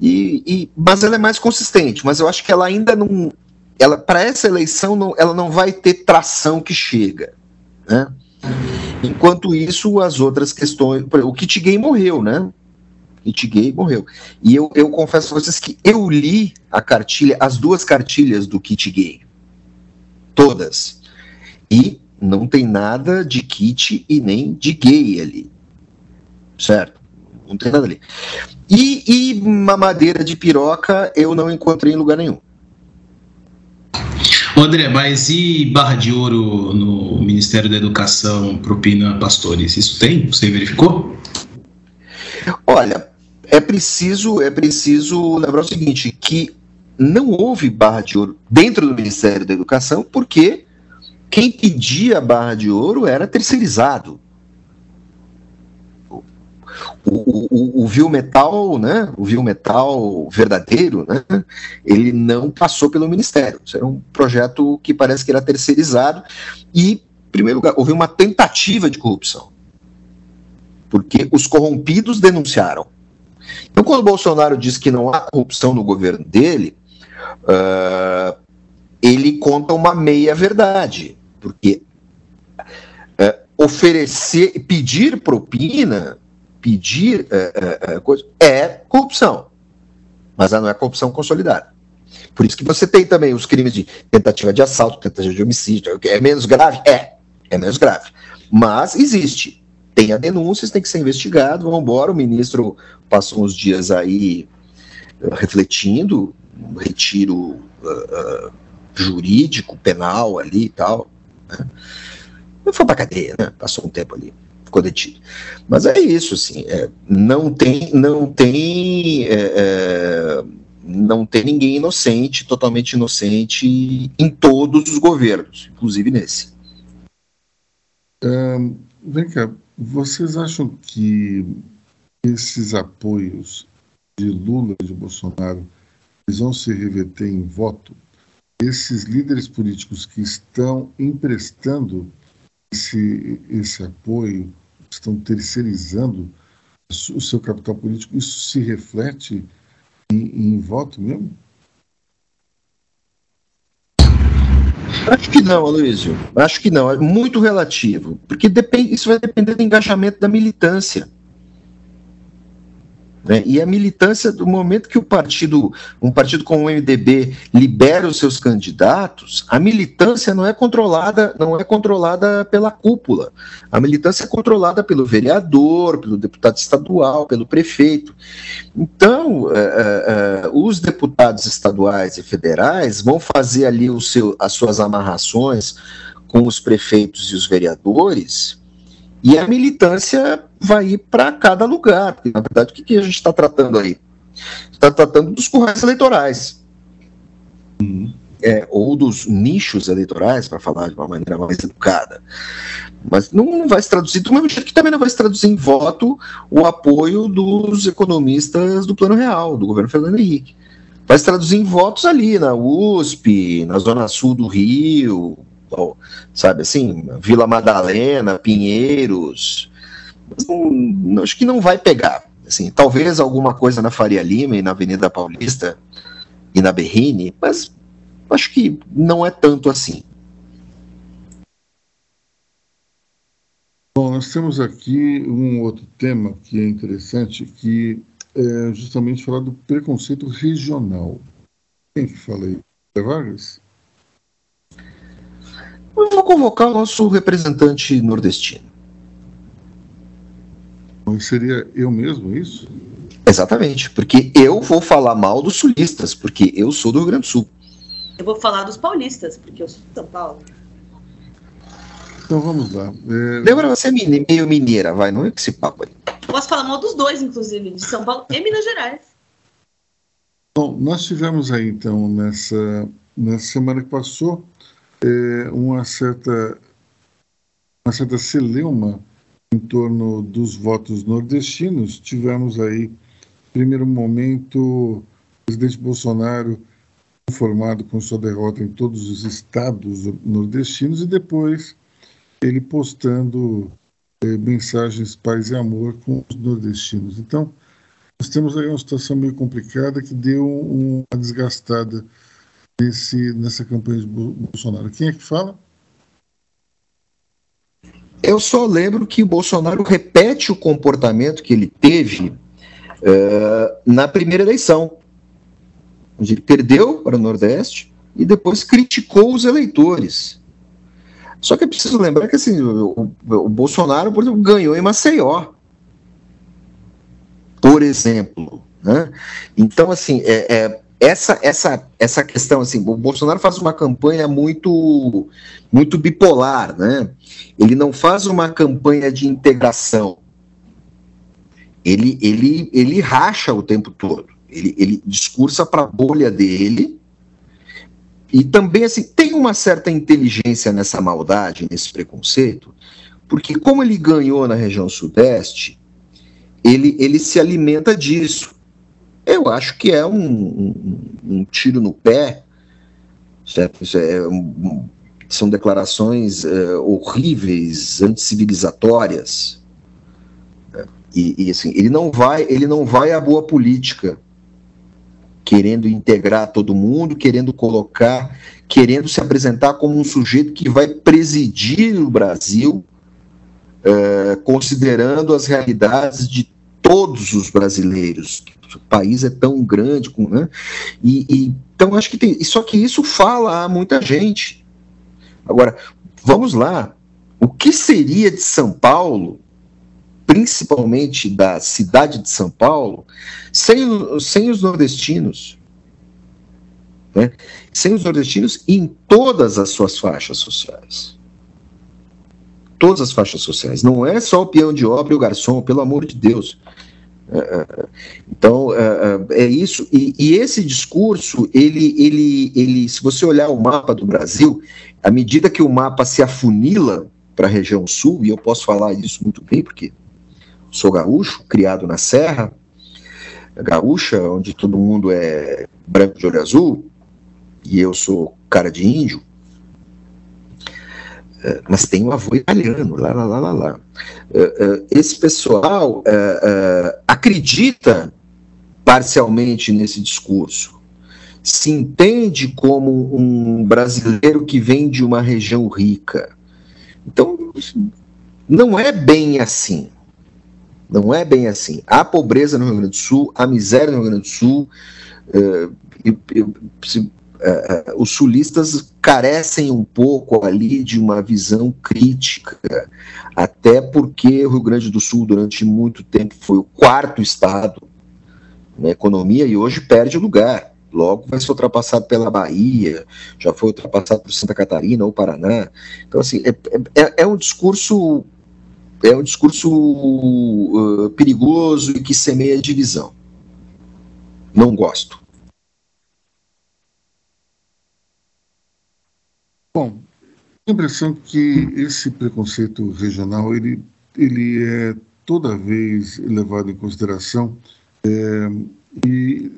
E, e, mas ela é mais consistente, mas eu acho que ela ainda não, ela para essa eleição não, ela não vai ter tração que chega, né? Enquanto isso, as outras questões, o kit gay morreu, né? Kit gay morreu. E eu, eu confesso a vocês que eu li a cartilha, as duas cartilhas do kit gay, todas, e não tem nada de kit e nem de gay ali, certo? Não tem nada ali. E, e mamadeira de piroca eu não encontrei em lugar nenhum. André, mas e barra de ouro no Ministério da Educação, propina pastores? Isso tem? Você verificou? Olha, é preciso, é preciso lembrar o seguinte, que não houve barra de ouro dentro do Ministério da Educação, porque quem pedia barra de ouro era terceirizado o, o, o metal, né, o viu metal verdadeiro, né, ele não passou pelo Ministério. Isso era um projeto que parece que era terceirizado. E, em primeiro lugar, houve uma tentativa de corrupção, porque os corrompidos denunciaram. Então, quando o Bolsonaro diz que não há corrupção no governo dele, uh, ele conta uma meia verdade, porque uh, oferecer, pedir propina pedir é, é, é, coisa, é corrupção, mas não é corrupção consolidada. Por isso que você tem também os crimes de tentativa de assalto, tentativa de homicídio, é menos grave? É, é menos grave. Mas existe. Tem a denúncia, tem que ser investigado, vamos embora. O ministro passou uns dias aí uh, refletindo, um retiro uh, uh, jurídico, penal ali e tal. Né? Foi pra cadeia, né? Passou um tempo ali ficou detido. Mas é isso, assim, é, não tem, não tem, é, é, não tem ninguém inocente, totalmente inocente em todos os governos, inclusive nesse. Um, vem cá, vocês acham que esses apoios de Lula e de Bolsonaro eles vão se reverter em voto? Esses líderes políticos que estão emprestando esse, esse apoio, estão terceirizando o seu capital político, isso se reflete em, em voto mesmo? Acho que não, Aloysio. Acho que não. É muito relativo. Porque depende, isso vai depender do engajamento da militância. Né? E a militância, do momento que o partido, um partido como o MDB, libera os seus candidatos, a militância não é controlada, não é controlada pela cúpula. A militância é controlada pelo vereador, pelo deputado estadual, pelo prefeito. Então, é, é, é os deputados estaduais e federais vão fazer ali o seu, as suas amarrações com os prefeitos e os vereadores e a militância vai ir para cada lugar. Porque, na verdade, o que, que a gente está tratando aí? Está tratando dos currais eleitorais. É, ou dos nichos eleitorais, para falar de uma maneira mais educada. Mas não, não, vai se traduzir, do mesmo jeito que também não vai se traduzir em voto o apoio dos economistas do Plano Real, do governo Fernando Henrique. Vai se traduzir em votos ali na USP, na Zona Sul do Rio, sabe assim, Vila Madalena, Pinheiros, não, acho que não vai pegar. Assim, talvez alguma coisa na Faria Lima e na Avenida Paulista e na Berrine, mas acho que não é tanto assim. Bom, nós temos aqui um outro tema que é interessante, que é justamente falar do preconceito regional. Quem que fala aí? Vargas? Eu vou convocar o nosso representante nordestino. Mas seria eu mesmo isso? Exatamente, porque eu vou falar mal dos sulistas, porque eu sou do Rio Grande do Sul. Eu vou falar dos paulistas, porque eu sou de São Paulo. Então vamos lá. É... Débora, você é meio mineira, vai, não é que esse papo aí. Posso falar mal dos dois, inclusive, de São Paulo e Minas Gerais. Bom, nós tivemos aí, então, nessa, nessa semana que passou, é, uma certa uma certa celeuma em torno dos votos nordestinos. Tivemos aí, primeiro momento, o presidente Bolsonaro informado com sua derrota em todos os estados nordestinos e depois ele postando eh, mensagens paz e amor com os nordestinos. Então, nós temos aí uma situação meio complicada que deu uma desgastada nessa campanha de Bolsonaro. Quem é que fala? Eu só lembro que o Bolsonaro repete o comportamento que ele teve uh, na primeira eleição, onde ele perdeu para o Nordeste e depois criticou os eleitores. Só que é preciso lembrar que assim, o, o Bolsonaro, por exemplo, ganhou em Maceió. Por exemplo. Né? Então, assim, é, é, essa, essa, essa questão, assim, o Bolsonaro faz uma campanha muito, muito bipolar, né? Ele não faz uma campanha de integração. Ele, ele, ele racha o tempo todo. Ele, ele discursa para a bolha dele. E também, assim, tem uma certa inteligência nessa maldade, nesse preconceito, porque como ele ganhou na região sudeste, ele, ele se alimenta disso. Eu acho que é um, um, um tiro no pé, certo? É um, são declarações uh, horríveis, anticivilizatórias. E, e, assim, ele não vai, ele não vai à boa política, querendo integrar todo mundo, querendo colocar, querendo se apresentar como um sujeito que vai presidir o Brasil, uh, considerando as realidades de todos os brasileiros. O país é tão grande, né? E, e, então acho que tem. Só que isso fala a muita gente. Agora, vamos lá. O que seria de São Paulo, principalmente da cidade de São Paulo, sem, sem os nordestinos? Né? Sem os nordestinos em todas as suas faixas sociais todas as faixas sociais. Não é só o peão de obra e o garçom, pelo amor de Deus. É, é, então é, é isso. E, e, esse discurso ele, ele, ele se você olhar o mapa do Brasil à medida que o mapa se afunila para a região sul e eu posso falar isso muito bem porque sou gaúcho criado na Serra gaúcha onde todo mundo é branco de olho azul e eu sou cara de índio é, mas tem um avô italiano, lá, lá, lá, lá, lá. É, é, esse pessoal acredita parcialmente nesse discurso, se entende como um brasileiro que vem de uma região rica. Então, não é bem assim. Não é bem assim. Há pobreza no Rio Grande do Sul, há miséria no Rio Grande do Sul. eu, eu, uh, os sulistas carecem um pouco ali de uma visão crítica, até porque o Rio Grande do Sul, durante muito tempo, foi o quarto estado na economia e hoje perde lugar. Logo vai ser ultrapassado pela Bahia, já foi ultrapassado por Santa Catarina ou Paraná. Então, assim, é, é, é um discurso é um discurso uh, perigoso e que semeia divisão. Não gosto. Bom, a impressão que esse preconceito regional ele, ele é toda vez levado em consideração é, e,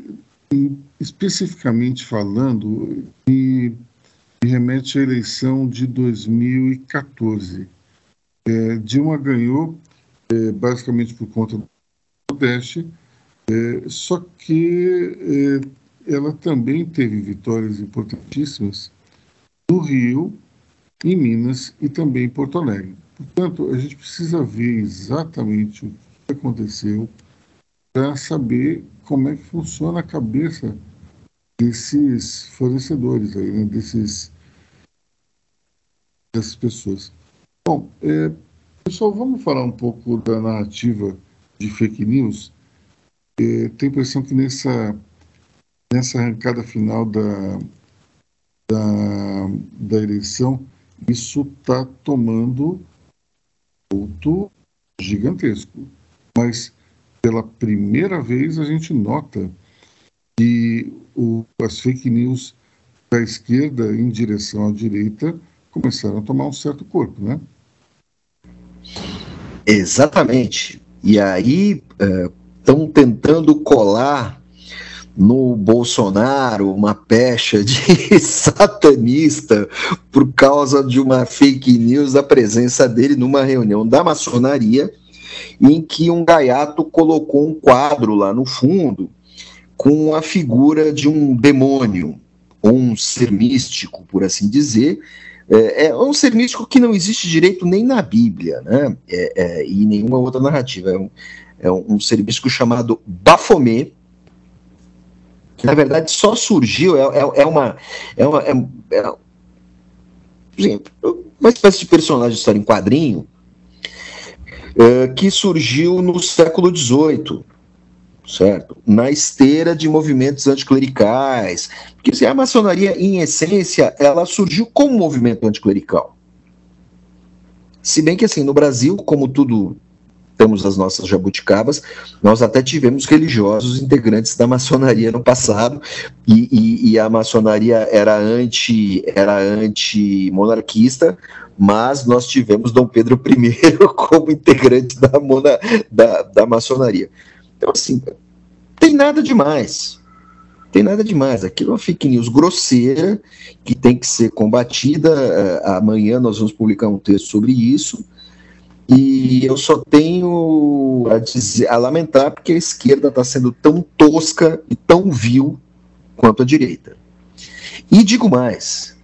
e, especificamente falando e, e, remete à eleição de 2014. É, Dilma ganhou é, basicamente por conta do Nordeste, é, só que é, ela também teve vitórias importantíssimas no Rio, em Minas e também em Porto Alegre. Portanto, a gente precisa ver exatamente o que aconteceu para saber como é que funciona a cabeça desses fornecedores aí, né, desses dessas pessoas. Bom, é, pessoal, vamos falar um pouco da narrativa de fake news. É, tenho a impressão que nessa nessa arrancada final da da, da eleição isso está tomando outro gigantesco. Mas pela primeira vez a gente nota que o, as fake news da esquerda em direção à direita começaram a tomar um certo corpo, né? Exatamente. E aí estão é, tentando colar no Bolsonaro uma pecha de [laughs] satanista por causa de uma fake news da presença dele numa reunião da maçonaria em que um gaiato colocou um quadro lá no fundo com a figura de um demônio, um ser místico, por assim dizer. É, é um ser místico que não existe direito nem na Bíblia, né? É, é, e nenhuma outra narrativa. É um, é um ser místico chamado Baphomet, que na verdade só surgiu, é, é, é uma. É uma, é, é, uma espécie de personagem de história em quadrinho é, que surgiu no século XVIII, certo? Na esteira de movimentos anticlericais. Porque assim, a maçonaria, em essência, ela surgiu como movimento anticlerical. Se bem que, assim, no Brasil, como tudo temos as nossas jabuticabas, nós até tivemos religiosos integrantes da maçonaria no passado, e, e, e a maçonaria era anti era anti-monarquista, mas nós tivemos Dom Pedro [laughs] I como integrante da, mona, da, da maçonaria. Então, assim, tem nada demais. Tem nada demais. Aquilo é uma fake news grosseira que tem que ser combatida. Uh, amanhã nós vamos publicar um texto sobre isso. E eu só tenho a, dizer, a lamentar porque a esquerda está sendo tão tosca e tão vil quanto a direita. E digo mais: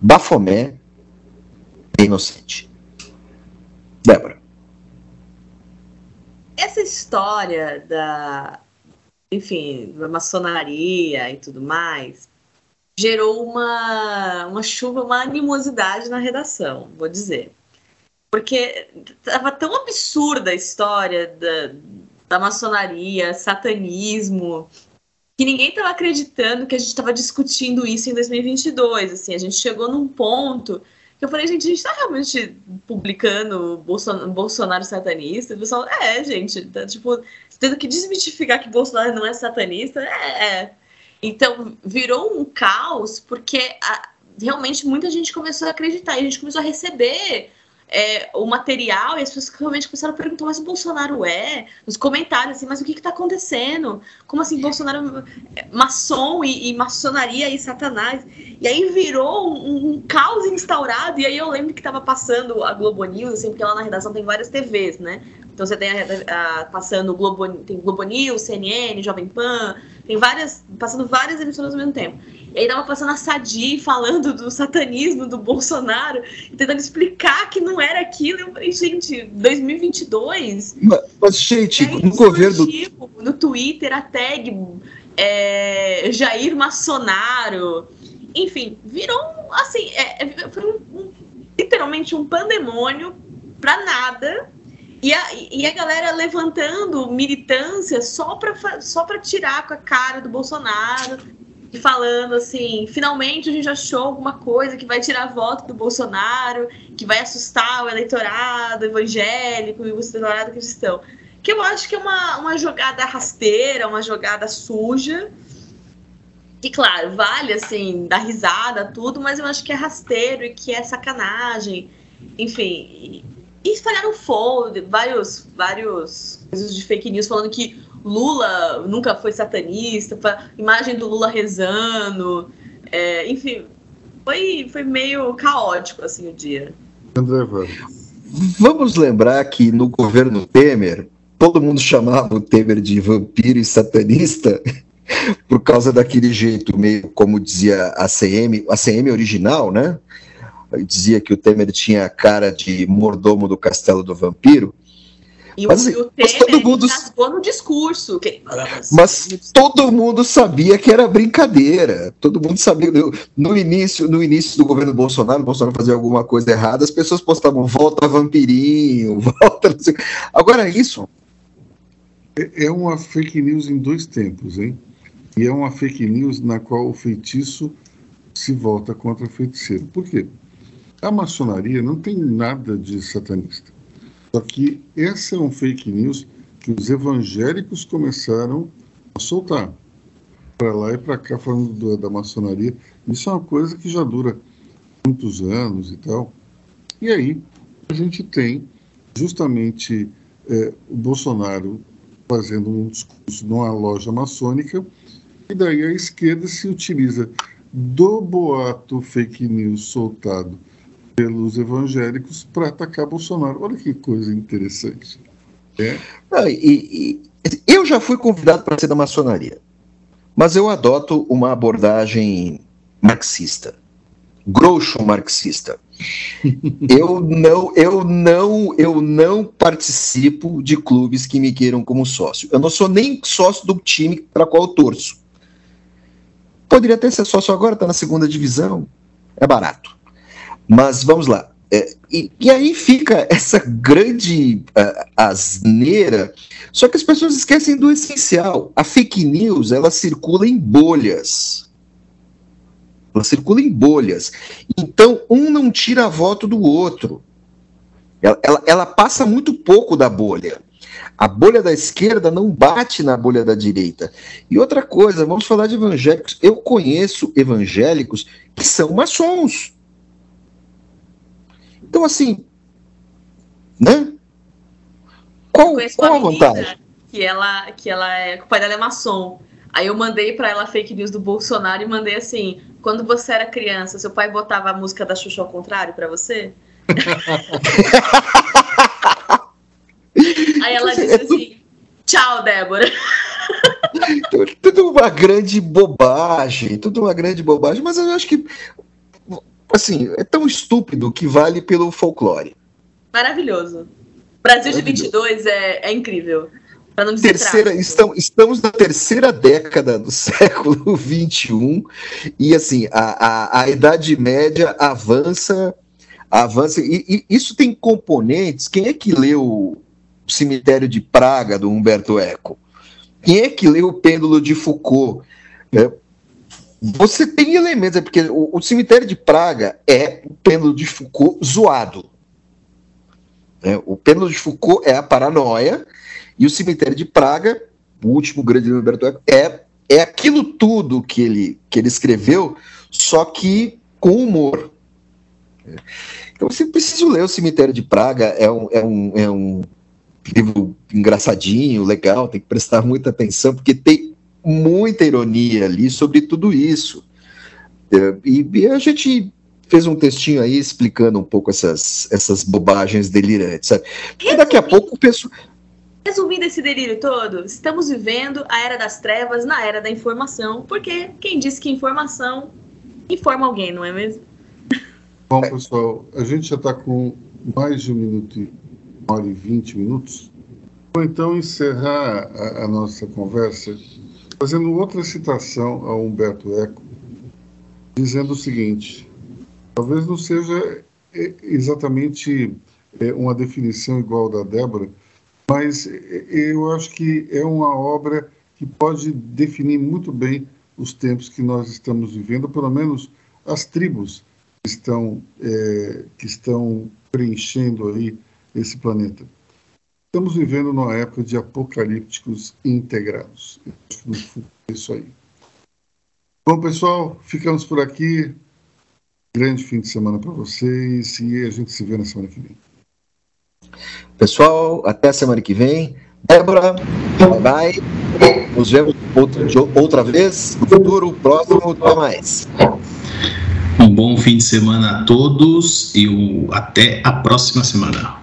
Bafomé é inocente. Débora. Essa história da, enfim, da maçonaria e tudo mais gerou uma, uma chuva, uma animosidade na redação, vou dizer porque tava tão absurda a história da, da maçonaria, satanismo, que ninguém estava acreditando que a gente estava discutindo isso em 2022. Assim, a gente chegou num ponto que eu falei, gente, a gente está realmente publicando Bolsonaro, Bolsonaro satanista? O pessoal, é, gente, tá, tipo, tendo que desmitificar que Bolsonaro não é satanista, é, é. Então, virou um caos, porque a, realmente muita gente começou a acreditar, e a gente começou a receber é, o material e as pessoas realmente começaram a perguntar, mas o Bolsonaro é? Nos comentários, assim, mas o que está acontecendo? Como assim, Bolsonaro é maçom e, e, maçonaria e satanás? E aí virou um, um, caos instaurado, e aí eu lembro que estava passando a Globo News, assim, porque lá na redação tem várias TVs, né? Então você tem a, a, passando Globo, tem Globo News, CNN, Jovem Pan, tem várias, passando várias emissoras ao mesmo tempo. E aí tava passando a Sadi falando do satanismo do Bolsonaro, tentando explicar que não era aquilo. Eu falei, gente, 2022. Mas, mas gente, no governo. No Twitter, a tag é, Jair Maçonaro. Enfim, virou assim, é, é, foi um, um, literalmente um pandemônio pra nada. E a, e a galera levantando militância só para só tirar com a cara do Bolsonaro e falando assim: finalmente a gente achou alguma coisa que vai tirar voto do Bolsonaro, que vai assustar o eleitorado evangélico e o eleitorado cristão. Que eu acho que é uma, uma jogada rasteira, uma jogada suja. Que, claro, vale, assim, dar risada, tudo, mas eu acho que é rasteiro e que é sacanagem. Enfim, e espalharam fogo, vários, vários coisas de fake news falando que Lula nunca foi satanista, imagem do Lula rezando, é, enfim, foi, foi meio caótico assim o dia. Vamos lembrar que no governo Temer todo mundo chamava o Temer de vampiro e satanista [laughs] por causa daquele jeito meio como dizia a CM, a CM original, né? Dizia que o Temer tinha a cara de mordomo do Castelo do Vampiro, E mas, o, mas todo mundo rasgou no discurso. Que... Mas todo mundo sabia que era brincadeira. Todo mundo sabia. No início, no início do governo Bolsonaro, o Bolsonaro fazia alguma coisa errada, as pessoas postavam volta vampirinho, [laughs] volta. Agora isso. É, é uma fake news em dois tempos, hein? E é uma fake news na qual o feitiço se volta contra o feiticeiro. Por quê? A maçonaria não tem nada de satanista. Só que essa é um fake news que os evangélicos começaram a soltar para lá e para cá falando do, da maçonaria. Isso é uma coisa que já dura muitos anos e tal. E aí a gente tem justamente é, o Bolsonaro fazendo um discurso numa loja maçônica e daí a esquerda se utiliza do boato fake news soltado pelos evangélicos para atacar Bolsonaro. Olha que coisa interessante. É. Ah, e, e, eu já fui convidado para ser da maçonaria, mas eu adoto uma abordagem marxista, grosso marxista. [laughs] eu não, eu não, eu não participo de clubes que me queiram como sócio. Eu não sou nem sócio do time para qual eu torço. Poderia até ser sócio agora, está na segunda divisão, é barato. Mas vamos lá. É, e, e, aí fica [laughs] essa grande uh, asneira, só que as pessoas esquecem do essencial. A fake news, ela circula em bolhas. Ela circula em bolhas. Então, um não tira voto do outro. Ela, ela, ela passa muito pouco da bolha. A bolha da esquerda não bate na bolha da direita. E outra coisa, vamos falar de evangélicos. Eu conheço evangélicos que são maçons. Então, assim, né? Qual, qual a vantagem? Que ela, que ela é, que o pai dela é maçom. Aí eu mandei para ela fake news do Bolsonaro e mandei assim: quando você era criança, seu pai botava a música da Xuxa ao contrário para você? [laughs] Aí ela disse assim: tchau, Débora. [laughs] tudo uma grande bobagem, tudo uma grande bobagem, mas eu acho que assim, é tão estúpido que vale pelo folclore. Maravilhoso. Brasil de 22 é, é incrível. Para não dizer terceira, estamos, estamos na terceira década do [laughs] século 21 e assim a, a, a Idade Média avança, avança e, e, isso tem componentes. Quem é que leu o Cemitério de Praga do Humberto Eco? Quem é que leu o Pêndulo de Foucault? É, você tem elementos, é porque o, o, cemitério de Praga é o pêndulo de Foucault zoado. É, o pêndulo de Foucault é a paranoia, e o cemitério de Praga, o último grande livro Eco, é, é aquilo tudo que ele, que ele escreveu, só que com humor. É. Então você precisa ler o Cemitério de Praga, é um, é um, é um livro engraçadinho, legal, tem que prestar muita atenção, porque tem muita ironia ali sobre tudo isso. É, e, e, a gente fez um textinho aí explicando um pouco essas, essas bobagens delirantes, sabe? E daqui a pouco o pessoal. Resumindo esse delírio todo, estamos vivendo a era das trevas na era da informação, porque quem disse que informação informa alguém, não é mesmo? Bom, pessoal, a gente já está com mais de um minuto e uma hora e vinte minutos. Vou então encerrar a, a nossa conversa fazendo outra citação a Humberto Eco, dizendo o seguinte: talvez não seja é, exatamente é, uma definição igual da Débora, mas é, eu acho que é uma obra que pode definir muito bem os tempos que nós estamos vivendo, pelo menos as tribos que estão, é, que estão preenchendo aí esse planeta. Estamos vivendo numa época de apocalípticos integrados. É isso aí. Bom, pessoal, ficamos por aqui. Grande fim de semana para vocês e a gente se vê na semana que vem. Pessoal, até a semana que vem. Débora, bye bye. Nos vemos outra, outra vez no futuro próximo. Até mais. Um bom fim de semana a todos e o, até a próxima semana.